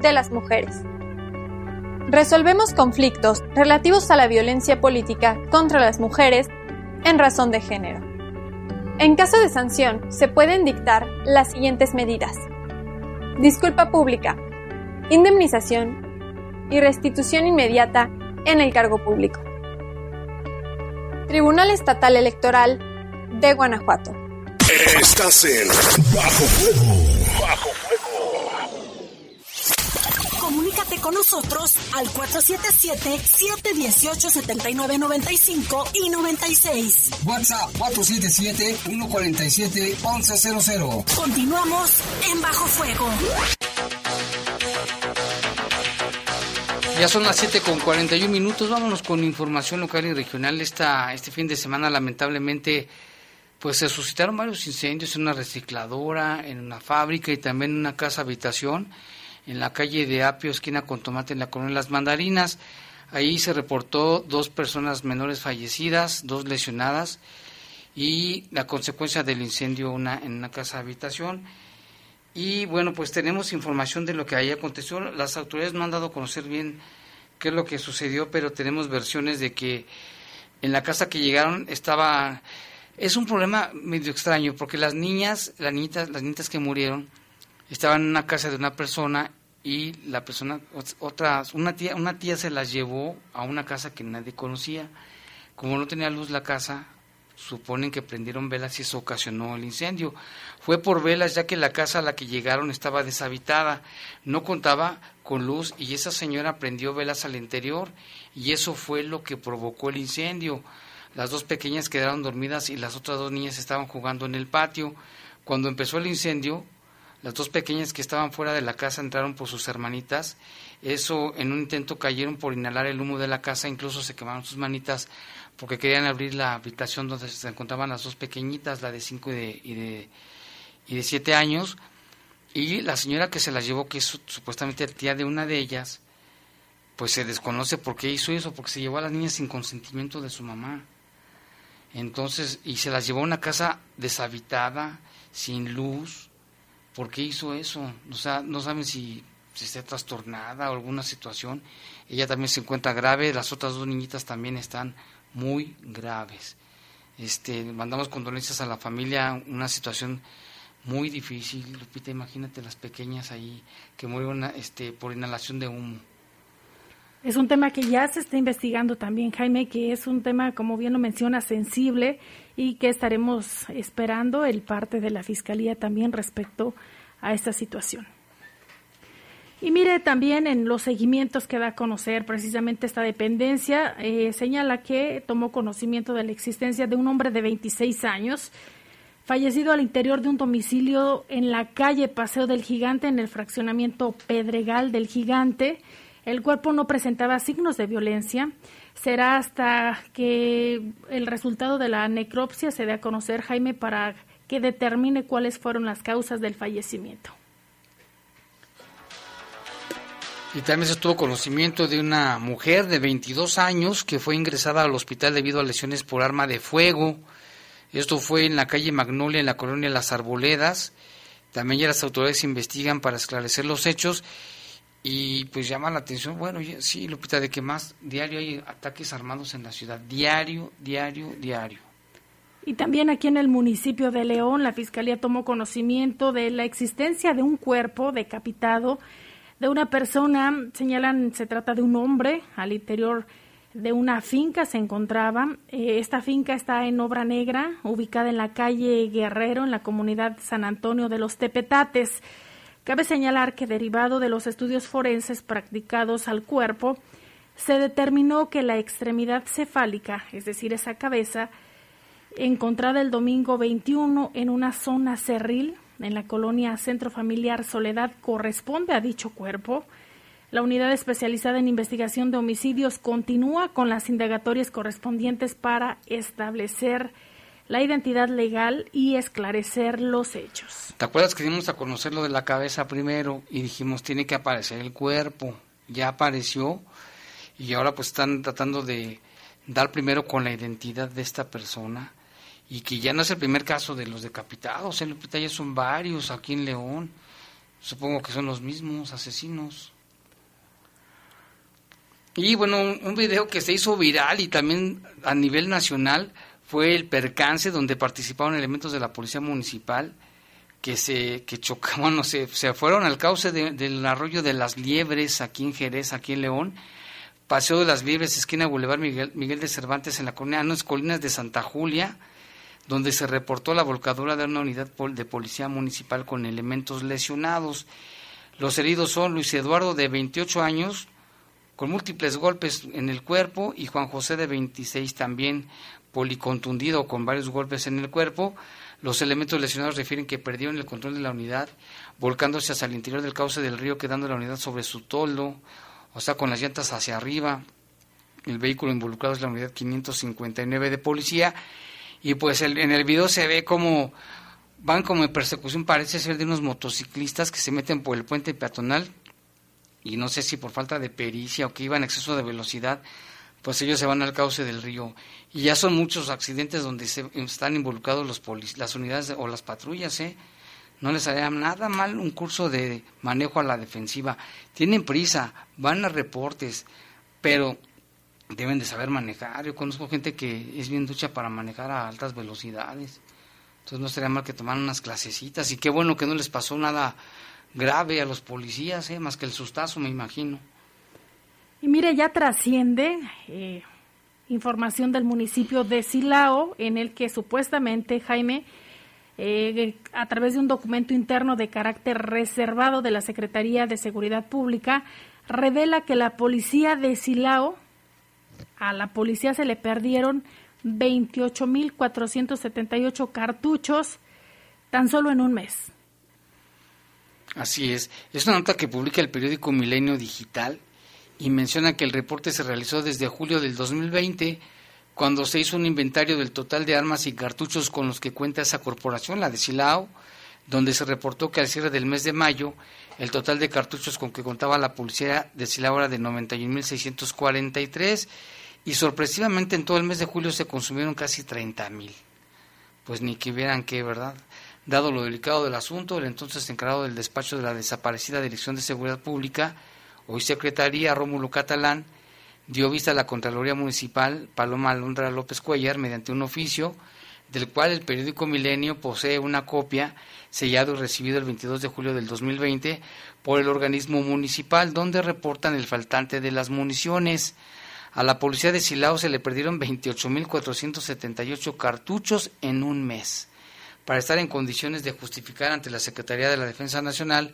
de las mujeres. Resolvemos conflictos relativos a la violencia política contra las mujeres en razón de género. En caso de sanción, se pueden dictar las siguientes medidas. Disculpa pública, indemnización y restitución inmediata en el cargo público. Tribunal Estatal Electoral de Guanajuato. Estás en Bajo Fuego. Bajo Comunícate con nosotros al 477-718-7995 y 96. WhatsApp 477-147-1100. Continuamos en Bajo Fuego. Ya son las 7 con 41 minutos. Vámonos con información local y regional. Esta, este fin de semana, lamentablemente, pues se suscitaron varios incendios en una recicladora, en una fábrica y también en una casa habitación en la calle de Apio, esquina con Tomate, en la colonia Las Mandarinas. Ahí se reportó dos personas menores fallecidas, dos lesionadas y la consecuencia del incendio una, en una casa habitación. Y bueno, pues tenemos información de lo que ahí aconteció. Las autoridades no han dado a conocer bien qué es lo que sucedió, pero tenemos versiones de que en la casa que llegaron estaba... Es un problema medio extraño porque las niñas, las niñitas, las niñitas que murieron, estaban en una casa de una persona y la persona, otra, una tía, una tía se las llevó a una casa que nadie conocía. Como no tenía luz la casa, suponen que prendieron velas y eso ocasionó el incendio. Fue por velas ya que la casa a la que llegaron estaba deshabitada, no contaba con luz y esa señora prendió velas al interior y eso fue lo que provocó el incendio. Las dos pequeñas quedaron dormidas y las otras dos niñas estaban jugando en el patio. Cuando empezó el incendio, las dos pequeñas que estaban fuera de la casa entraron por sus hermanitas. Eso en un intento cayeron por inhalar el humo de la casa, incluso se quemaron sus manitas porque querían abrir la habitación donde se encontraban las dos pequeñitas, la de cinco y de, y de, y de siete años. Y la señora que se las llevó, que es supuestamente tía de una de ellas, pues se desconoce por qué hizo eso, porque se llevó a las niñas sin consentimiento de su mamá. Entonces, y se las llevó a una casa deshabitada, sin luz. ¿Por qué hizo eso? O sea, no saben si, si está trastornada o alguna situación. Ella también se encuentra grave, las otras dos niñitas también están muy graves. Este, mandamos condolencias a la familia, una situación muy difícil, Lupita, imagínate las pequeñas ahí que murieron este, por inhalación de humo. Es un tema que ya se está investigando también, Jaime, que es un tema, como bien lo menciona, sensible y que estaremos esperando el parte de la Fiscalía también respecto a esta situación. Y mire, también en los seguimientos que da a conocer precisamente esta dependencia, eh, señala que tomó conocimiento de la existencia de un hombre de 26 años, fallecido al interior de un domicilio en la calle Paseo del Gigante, en el fraccionamiento Pedregal del Gigante. El cuerpo no presentaba signos de violencia. Será hasta que el resultado de la necropsia se dé a conocer, Jaime, para que determine cuáles fueron las causas del fallecimiento. Y también se tuvo conocimiento de una mujer de 22 años que fue ingresada al hospital debido a lesiones por arma de fuego. Esto fue en la calle Magnolia, en la colonia Las Arboledas. También ya las autoridades investigan para esclarecer los hechos y pues llama la atención, bueno, sí, Lupita, de que más diario hay ataques armados en la ciudad. Diario, diario, diario. Y también aquí en el municipio de León, la Fiscalía tomó conocimiento de la existencia de un cuerpo decapitado de una persona, señalan, se trata de un hombre, al interior de una finca se encontraba. Eh, esta finca está en Obra Negra, ubicada en la calle Guerrero, en la comunidad San Antonio de los Tepetates. Cabe señalar que derivado de los estudios forenses practicados al cuerpo, se determinó que la extremidad cefálica, es decir, esa cabeza, encontrada el domingo 21 en una zona cerril en la colonia Centro Familiar Soledad corresponde a dicho cuerpo. La unidad especializada en investigación de homicidios continúa con las indagatorias correspondientes para establecer la identidad legal y esclarecer los hechos. ¿Te acuerdas que dimos a conocer lo de la cabeza primero y dijimos tiene que aparecer el cuerpo? Ya apareció y ahora pues están tratando de dar primero con la identidad de esta persona y que ya no es el primer caso de los decapitados, en Lupita ya son varios aquí en León, supongo que son los mismos asesinos. Y bueno, un, video que se hizo viral y también a nivel nacional fue el percance donde participaron elementos de la policía municipal que se que chocaban, no sé, se fueron al cauce del arroyo de las Liebres aquí en Jerez, aquí en León, Paseo de las Liebres, esquina Boulevard Miguel, de Cervantes en la colonia, no, Colinas de Santa Julia, donde se reportó la volcadura de una unidad de policía municipal con elementos lesionados. Los heridos son Luis Eduardo, de 28 años, con múltiples golpes en el cuerpo, y Juan José, de 26, también policontundido con varios golpes en el cuerpo. Los elementos lesionados refieren que perdieron el control de la unidad, volcándose hacia el interior del cauce del río, quedando la unidad sobre su toldo, o sea, con las llantas hacia arriba. El vehículo involucrado es la unidad 559 de policía y pues en el video se ve como van como en persecución, parece ser de unos motociclistas que se meten por el puente peatonal y no sé si por falta de pericia o que iban a exceso de velocidad, pues ellos se van al cauce del río. Y ya son muchos accidentes donde se, están involucrados los las unidades o las patrullas, ¿eh? No les haría nada mal un curso de manejo a la defensiva. Tienen prisa, van a reportes, pero deben de saber manejar. Yo conozco gente que es bien ducha para manejar a altas velocidades. Entonces no sería mal que tomaran unas clasecitas. Y qué bueno que no les pasó nada grave a los policías, ¿eh? más que el sustazo, me imagino. Y mire, ya trasciende eh, información del municipio de Silao, en el que supuestamente Jaime, eh, a través de un documento interno de carácter reservado de la Secretaría de Seguridad Pública, revela que la policía de Silao a la policía se le perdieron 28.478 cartuchos tan solo en un mes. Así es. Es una nota que publica el periódico Milenio Digital y menciona que el reporte se realizó desde julio del 2020, cuando se hizo un inventario del total de armas y cartuchos con los que cuenta esa corporación, la de Silao, donde se reportó que al cierre del mes de mayo el total de cartuchos con que contaba la policía de Silao era de 91.643 y sorpresivamente en todo el mes de julio se consumieron casi 30.000. Pues ni que vieran qué, ¿verdad? Dado lo delicado del asunto, el entonces encargado del despacho de la desaparecida Dirección de Seguridad Pública, hoy Secretaría Rómulo Catalán, dio vista a la Contraloría Municipal Paloma Alondra López Cuellar mediante un oficio del cual el periódico Milenio posee una copia sellado y recibido el 22 de julio del 2020 por el organismo municipal, donde reportan el faltante de las municiones. A la policía de Silao se le perdieron 28.478 cartuchos en un mes. Para estar en condiciones de justificar ante la Secretaría de la Defensa Nacional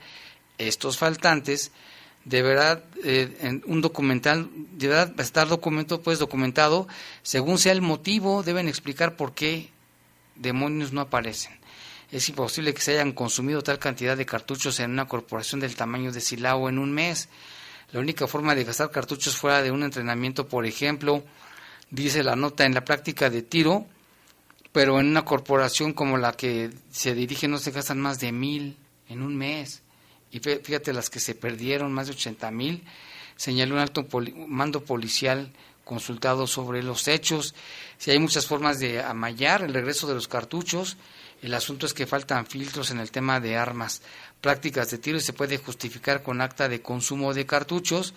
estos faltantes, deberá eh, en un documental deberá estar documento pues documentado según sea el motivo deben explicar por qué demonios no aparecen. Es imposible que se hayan consumido tal cantidad de cartuchos en una corporación del tamaño de Silao en un mes. La única forma de gastar cartuchos fuera de un entrenamiento, por ejemplo, dice la nota en la práctica de tiro, pero en una corporación como la que se dirige no se gastan más de mil en un mes. Y fíjate las que se perdieron, más de ochenta mil, señaló un alto mando policial consultado sobre los hechos. Si hay muchas formas de amallar el regreso de los cartuchos, el asunto es que faltan filtros en el tema de armas, prácticas de tiro y se puede justificar con acta de consumo de cartuchos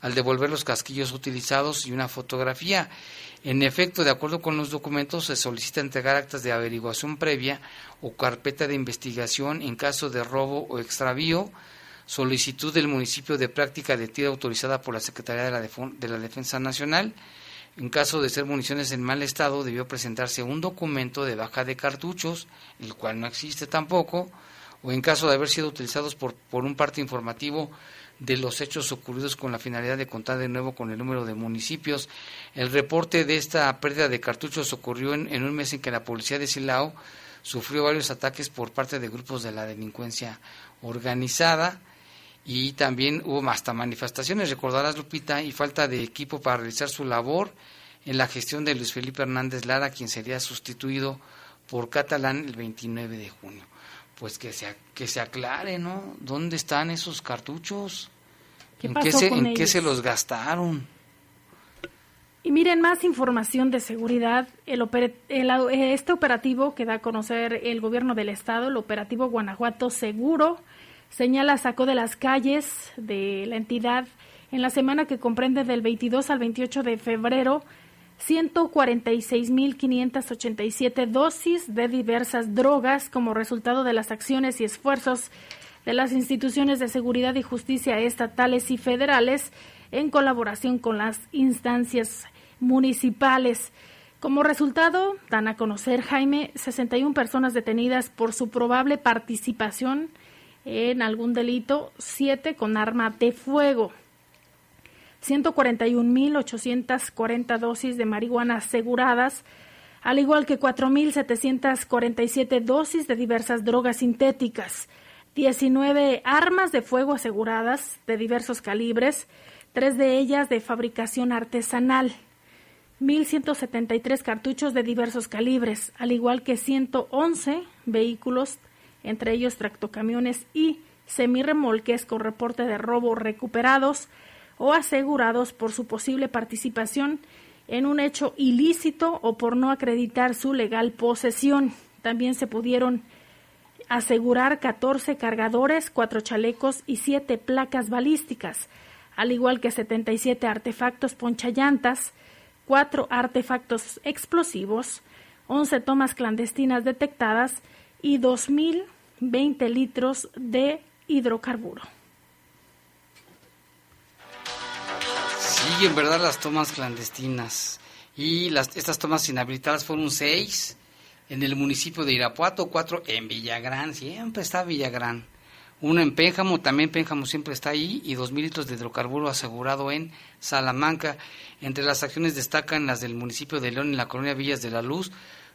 al devolver los casquillos utilizados y una fotografía. En efecto, de acuerdo con los documentos, se solicita entregar actas de averiguación previa o carpeta de investigación en caso de robo o extravío, solicitud del municipio de práctica de tiro autorizada por la Secretaría de la, de la Defensa Nacional. En caso de ser municiones en mal estado, debió presentarse un documento de baja de cartuchos, el cual no existe tampoco, o en caso de haber sido utilizados por, por un parte informativo de los hechos ocurridos con la finalidad de contar de nuevo con el número de municipios. El reporte de esta pérdida de cartuchos ocurrió en, en un mes en que la policía de Silao sufrió varios ataques por parte de grupos de la delincuencia organizada y también hubo hasta manifestaciones, recordarás Lupita, y falta de equipo para realizar su labor en la gestión de Luis Felipe Hernández Lara, quien sería sustituido por Catalán el 29 de junio. Pues que se, que se aclare, ¿no? ¿Dónde están esos cartuchos? ¿En, qué se, ¿En qué se los gastaron? Y miren, más información de seguridad. El, este operativo que da a conocer el gobierno del estado, el operativo Guanajuato Seguro, señala sacó de las calles de la entidad en la semana que comprende del 22 al 28 de febrero 146.587 dosis de diversas drogas como resultado de las acciones y esfuerzos de las instituciones de seguridad y justicia estatales y federales en colaboración con las instancias municipales. Como resultado, dan a conocer, Jaime, 61 personas detenidas por su probable participación en algún delito, 7 con arma de fuego. 141.840 dosis de marihuana aseguradas, al igual que 4.747 dosis de diversas drogas sintéticas, 19 armas de fuego aseguradas de diversos calibres, tres de ellas de fabricación artesanal, 1.173 cartuchos de diversos calibres, al igual que 111 vehículos, entre ellos tractocamiones y semirremolques con reporte de robo recuperados, o asegurados por su posible participación en un hecho ilícito o por no acreditar su legal posesión. También se pudieron asegurar 14 cargadores, 4 chalecos y 7 placas balísticas, al igual que 77 artefactos ponchallantas, 4 artefactos explosivos, 11 tomas clandestinas detectadas y 2.020 litros de hidrocarburo. En verdad las tomas clandestinas. Y las, estas tomas inhabilitadas fueron seis en el municipio de Irapuato, cuatro en Villagrán, siempre está Villagrán. Una en Pénjamo, también Pénjamo siempre está ahí, y dos mil litros de hidrocarburo asegurado en Salamanca. Entre las acciones destacan las del municipio de León en la colonia Villas de la Luz,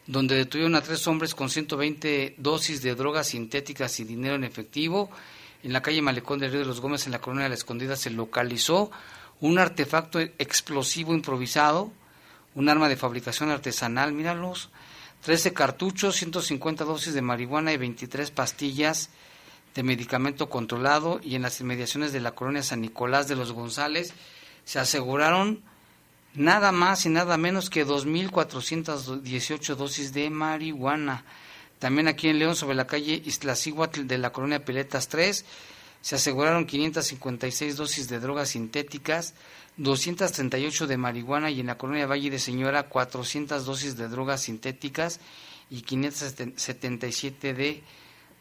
donde detuvieron a tres hombres con 120 dosis de drogas sintéticas y dinero en efectivo. En la calle Malecón del Río de los Gómez, en la colonia de la Escondida, se localizó un artefacto explosivo improvisado, un arma de fabricación artesanal, míralos, 13 cartuchos, 150 dosis de marihuana y 23 pastillas de medicamento controlado y en las inmediaciones de la colonia San Nicolás de los González se aseguraron nada más y nada menos que 2.418 dosis de marihuana. También aquí en León, sobre la calle Iztaccíhuatl de la colonia Piletas 3, se aseguraron 556 dosis de drogas sintéticas, 238 de marihuana y en la colonia Valle de Señora 400 dosis de drogas sintéticas y 577 de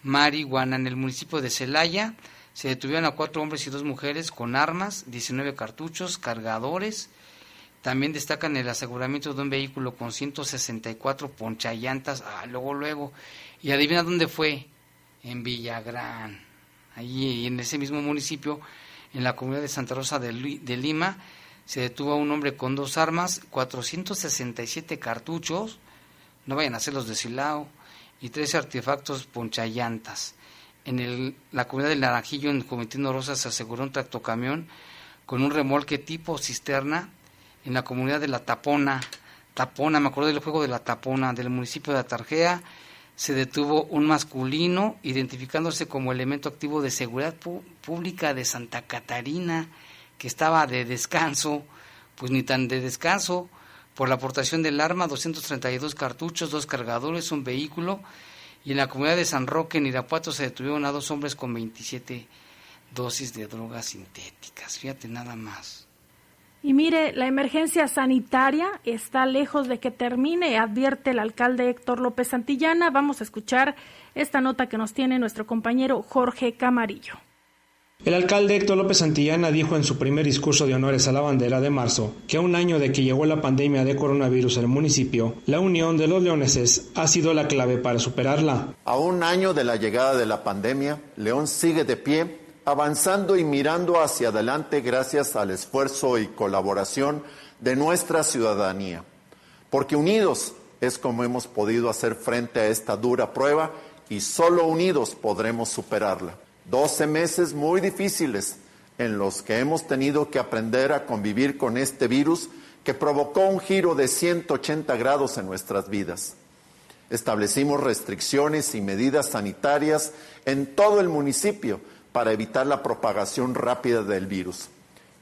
marihuana. En el municipio de Celaya se detuvieron a cuatro hombres y dos mujeres con armas, 19 cartuchos, cargadores. También destacan el aseguramiento de un vehículo con 164 ponchallantas. Ah, luego, luego. Y adivina dónde fue. En Villagrán allí en ese mismo municipio, en la comunidad de Santa Rosa de, Lima, se detuvo a un hombre con dos armas, 467 cartuchos, no vayan a ser los de Silao, y 13 artefactos ponchallantas. En el, la comunidad del Naranjillo, en Comitino Rosa, se aseguró un tractocamión con un remolque tipo cisterna. En la comunidad de La Tapona, Tapona, me acuerdo del juego de La Tapona, del municipio de Atarjea, se detuvo un masculino identificándose como elemento activo de seguridad pública de Santa Catarina que estaba de descanso, pues ni tan de descanso, por la aportación del arma, 232 cartuchos, dos cargadores, un vehículo, y en la comunidad de San Roque, en Irapuato, se detuvieron a dos hombres con 27 dosis de drogas sintéticas. Fíjate nada más. Y mire, la emergencia sanitaria está lejos de que termine, advierte el alcalde Héctor López Santillana. Vamos a escuchar esta nota que nos tiene nuestro compañero Jorge Camarillo. El alcalde Héctor López Santillana dijo en su primer discurso de honores a la bandera de marzo que a un año de que llegó la pandemia de coronavirus al municipio, la unión de los leoneses ha sido la clave para superarla. A un año de la llegada de la pandemia, León sigue de pie, avanzando y mirando hacia adelante gracias al esfuerzo y colaboración de nuestra ciudadanía. Porque unidos es como hemos podido hacer frente a esta dura prueba y solo unidos podremos superarla. 12 meses muy difíciles en los que hemos tenido que aprender a convivir con este virus que provocó un giro de 180 grados en nuestras vidas. Establecimos restricciones y medidas sanitarias en todo el municipio para evitar la propagación rápida del virus.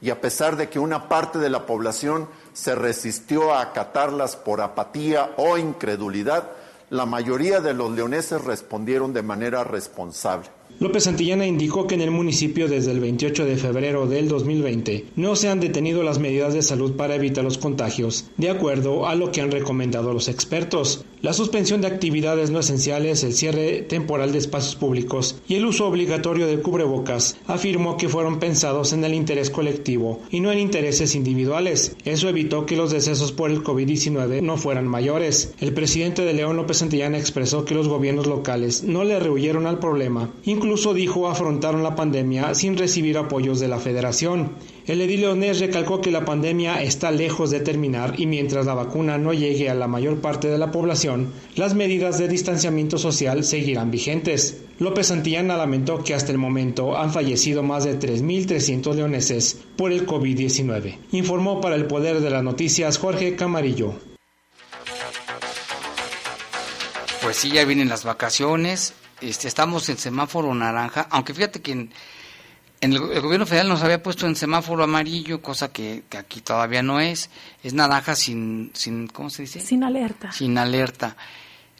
Y a pesar de que una parte de la población se resistió a acatarlas por apatía o incredulidad, la mayoría de los leoneses respondieron de manera responsable. López Santillana indicó que en el municipio desde el 28 de febrero del 2020 no se han detenido las medidas de salud para evitar los contagios, de acuerdo a lo que han recomendado los expertos. La suspensión de actividades no esenciales, el cierre temporal de espacios públicos y el uso obligatorio de cubrebocas afirmó que fueron pensados en el interés colectivo y no en intereses individuales. Eso evitó que los decesos por el COVID-19 no fueran mayores. El presidente de León López Santillana expresó que los gobiernos locales no le rehuyeron al problema, Incluso dijo afrontaron la pandemia sin recibir apoyos de la federación. El edil leonés recalcó que la pandemia está lejos de terminar y mientras la vacuna no llegue a la mayor parte de la población, las medidas de distanciamiento social seguirán vigentes. López Santillana lamentó que hasta el momento han fallecido más de 3.300 leoneses por el COVID-19. Informó para el Poder de las Noticias Jorge Camarillo. Pues sí, ya vienen las vacaciones este, estamos en semáforo naranja, aunque fíjate que el, gobierno federal nos había puesto en semáforo amarillo, cosa que, aquí todavía no es, es naranja sin, sin, ¿cómo se dice? Sin alerta. Sin alerta.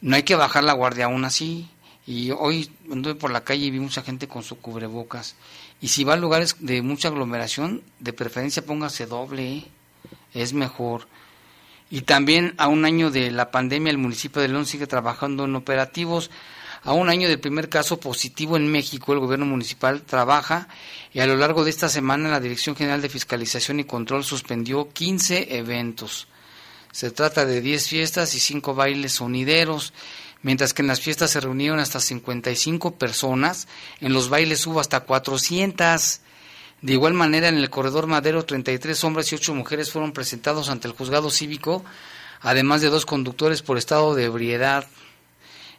No hay que bajar la guardia aún así. Y hoy anduve por la calle y vi mucha gente con su cubrebocas. Y si va a lugares de mucha aglomeración, de preferencia póngase doble, ¿eh? es mejor. Y también a un año de la pandemia, el municipio de León sigue trabajando en operativos a un año del primer caso positivo en México, el gobierno municipal trabaja y a lo largo de esta semana la Dirección General de Fiscalización y Control suspendió 15 eventos. Se trata de 10 fiestas y 5 bailes sonideros, mientras que en las fiestas se reunieron hasta 55 personas, en los bailes hubo hasta 400. De igual manera, en el corredor Madero, 33 hombres y 8 mujeres fueron presentados ante el juzgado cívico, además de dos conductores por estado de ebriedad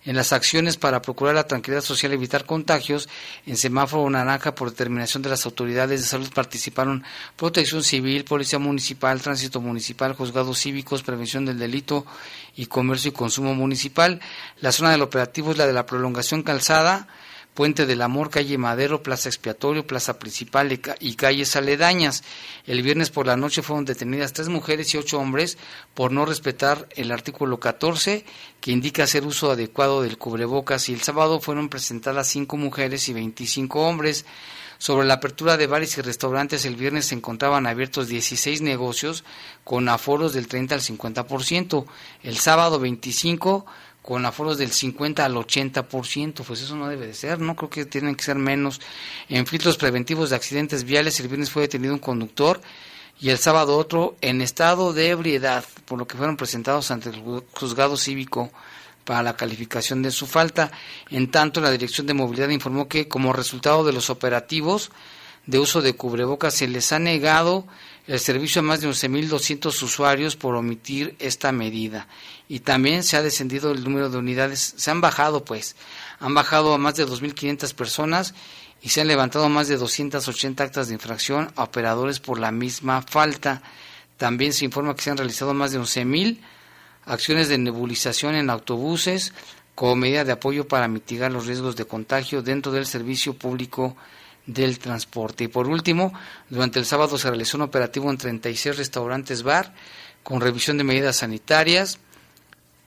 en las acciones para procurar la tranquilidad social y evitar contagios, en semáforo naranja por determinación de las autoridades de salud participaron Protección Civil, Policía Municipal, Tránsito Municipal, Juzgados Cívicos, Prevención del Delito y Comercio y Consumo Municipal. La zona del operativo es la de la prolongación calzada, Puente del Amor, calle Madero, Plaza Expiatorio, Plaza Principal y calles aledañas. El viernes por la noche fueron detenidas tres mujeres y ocho hombres por no respetar el artículo 14 que indica hacer uso adecuado del cubrebocas y el sábado fueron presentadas cinco mujeres y 25 hombres. Sobre la apertura de bares y restaurantes, el viernes se encontraban abiertos 16 negocios con aforos del 30 al 50%. El sábado 25 con aforos del 50 al 80%, pues eso no debe de ser, ¿no? Creo que tienen que ser menos. En filtros preventivos de accidentes viales, el viernes fue detenido un conductor y el sábado otro en estado de ebriedad, por lo que fueron presentados ante el juzgado cívico para la calificación de su falta. En tanto, la Dirección de Movilidad informó que como resultado de los operativos de uso de cubrebocas se les ha negado el servicio a más de 11.200 usuarios por omitir esta medida. Y también se ha descendido el número de unidades, se han bajado pues, han bajado a más de 2.500 personas y se han levantado más de 280 actas de infracción a operadores por la misma falta. También se informa que se han realizado más de 11.000 acciones de nebulización en autobuses como medida de apoyo para mitigar los riesgos de contagio dentro del servicio público del transporte. Y por último, durante el sábado se realizó un operativo en 36 restaurantes bar con revisión de medidas sanitarias,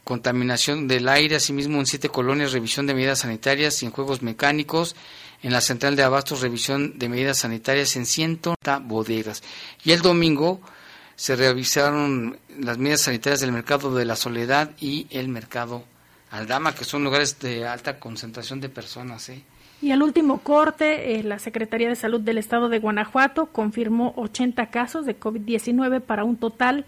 contaminación del aire, asimismo en siete colonias revisión de medidas sanitarias y en juegos mecánicos, en la central de abastos revisión de medidas sanitarias en 190 bodegas. Y el domingo se revisaron las medidas sanitarias del mercado de la Soledad y el mercado Aldama, que son lugares de alta concentración de personas. ¿eh? Y al último corte, eh, la Secretaría de Salud del Estado de Guanajuato confirmó 80 casos de COVID-19 para un total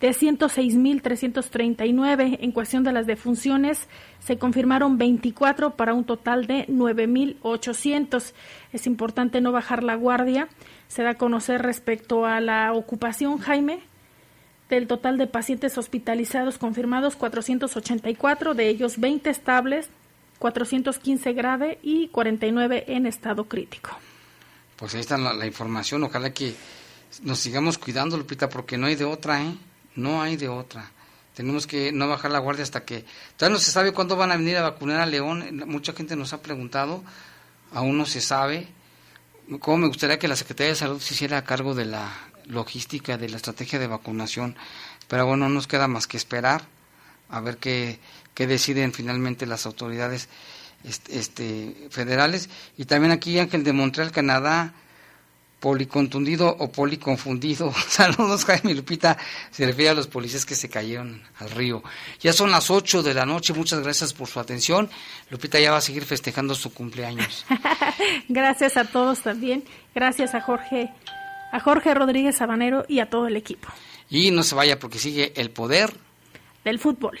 de 106.339. En cuestión de las defunciones, se confirmaron 24 para un total de 9.800. Es importante no bajar la guardia. Se da a conocer respecto a la ocupación, Jaime, del total de pacientes hospitalizados confirmados 484, de ellos 20 estables, 415 grave y 49 en estado crítico. Pues ahí está la, la, información. Ojalá que nos sigamos cuidando, Lupita, porque no hay de otra, ¿eh? No hay de otra. Tenemos que no bajar la guardia hasta que... Todavía no se sabe cuándo van a venir a vacunar a León. Mucha gente nos ha preguntado. Aún no se sabe. ¿Cómo me gustaría que la Secretaría de Salud se hiciera cargo de la logística, de la estrategia de vacunación? Pero bueno, no nos queda más que esperar a ver qué, qué deciden finalmente las autoridades este, este, federales. Y también aquí Ángel de Montreal, Canadá, policontundido o policonfundido. Saludos, Jaime Lupita. Se refiere a los policías que se cayeron al río. Ya son las 8 de la noche. Muchas gracias por su atención. Lupita ya va a seguir festejando su cumpleaños. gracias a todos también. Gracias a Jorge, a Jorge Rodríguez Sabanero y a todo el equipo. Y no se vaya porque sigue el poder del fútbol.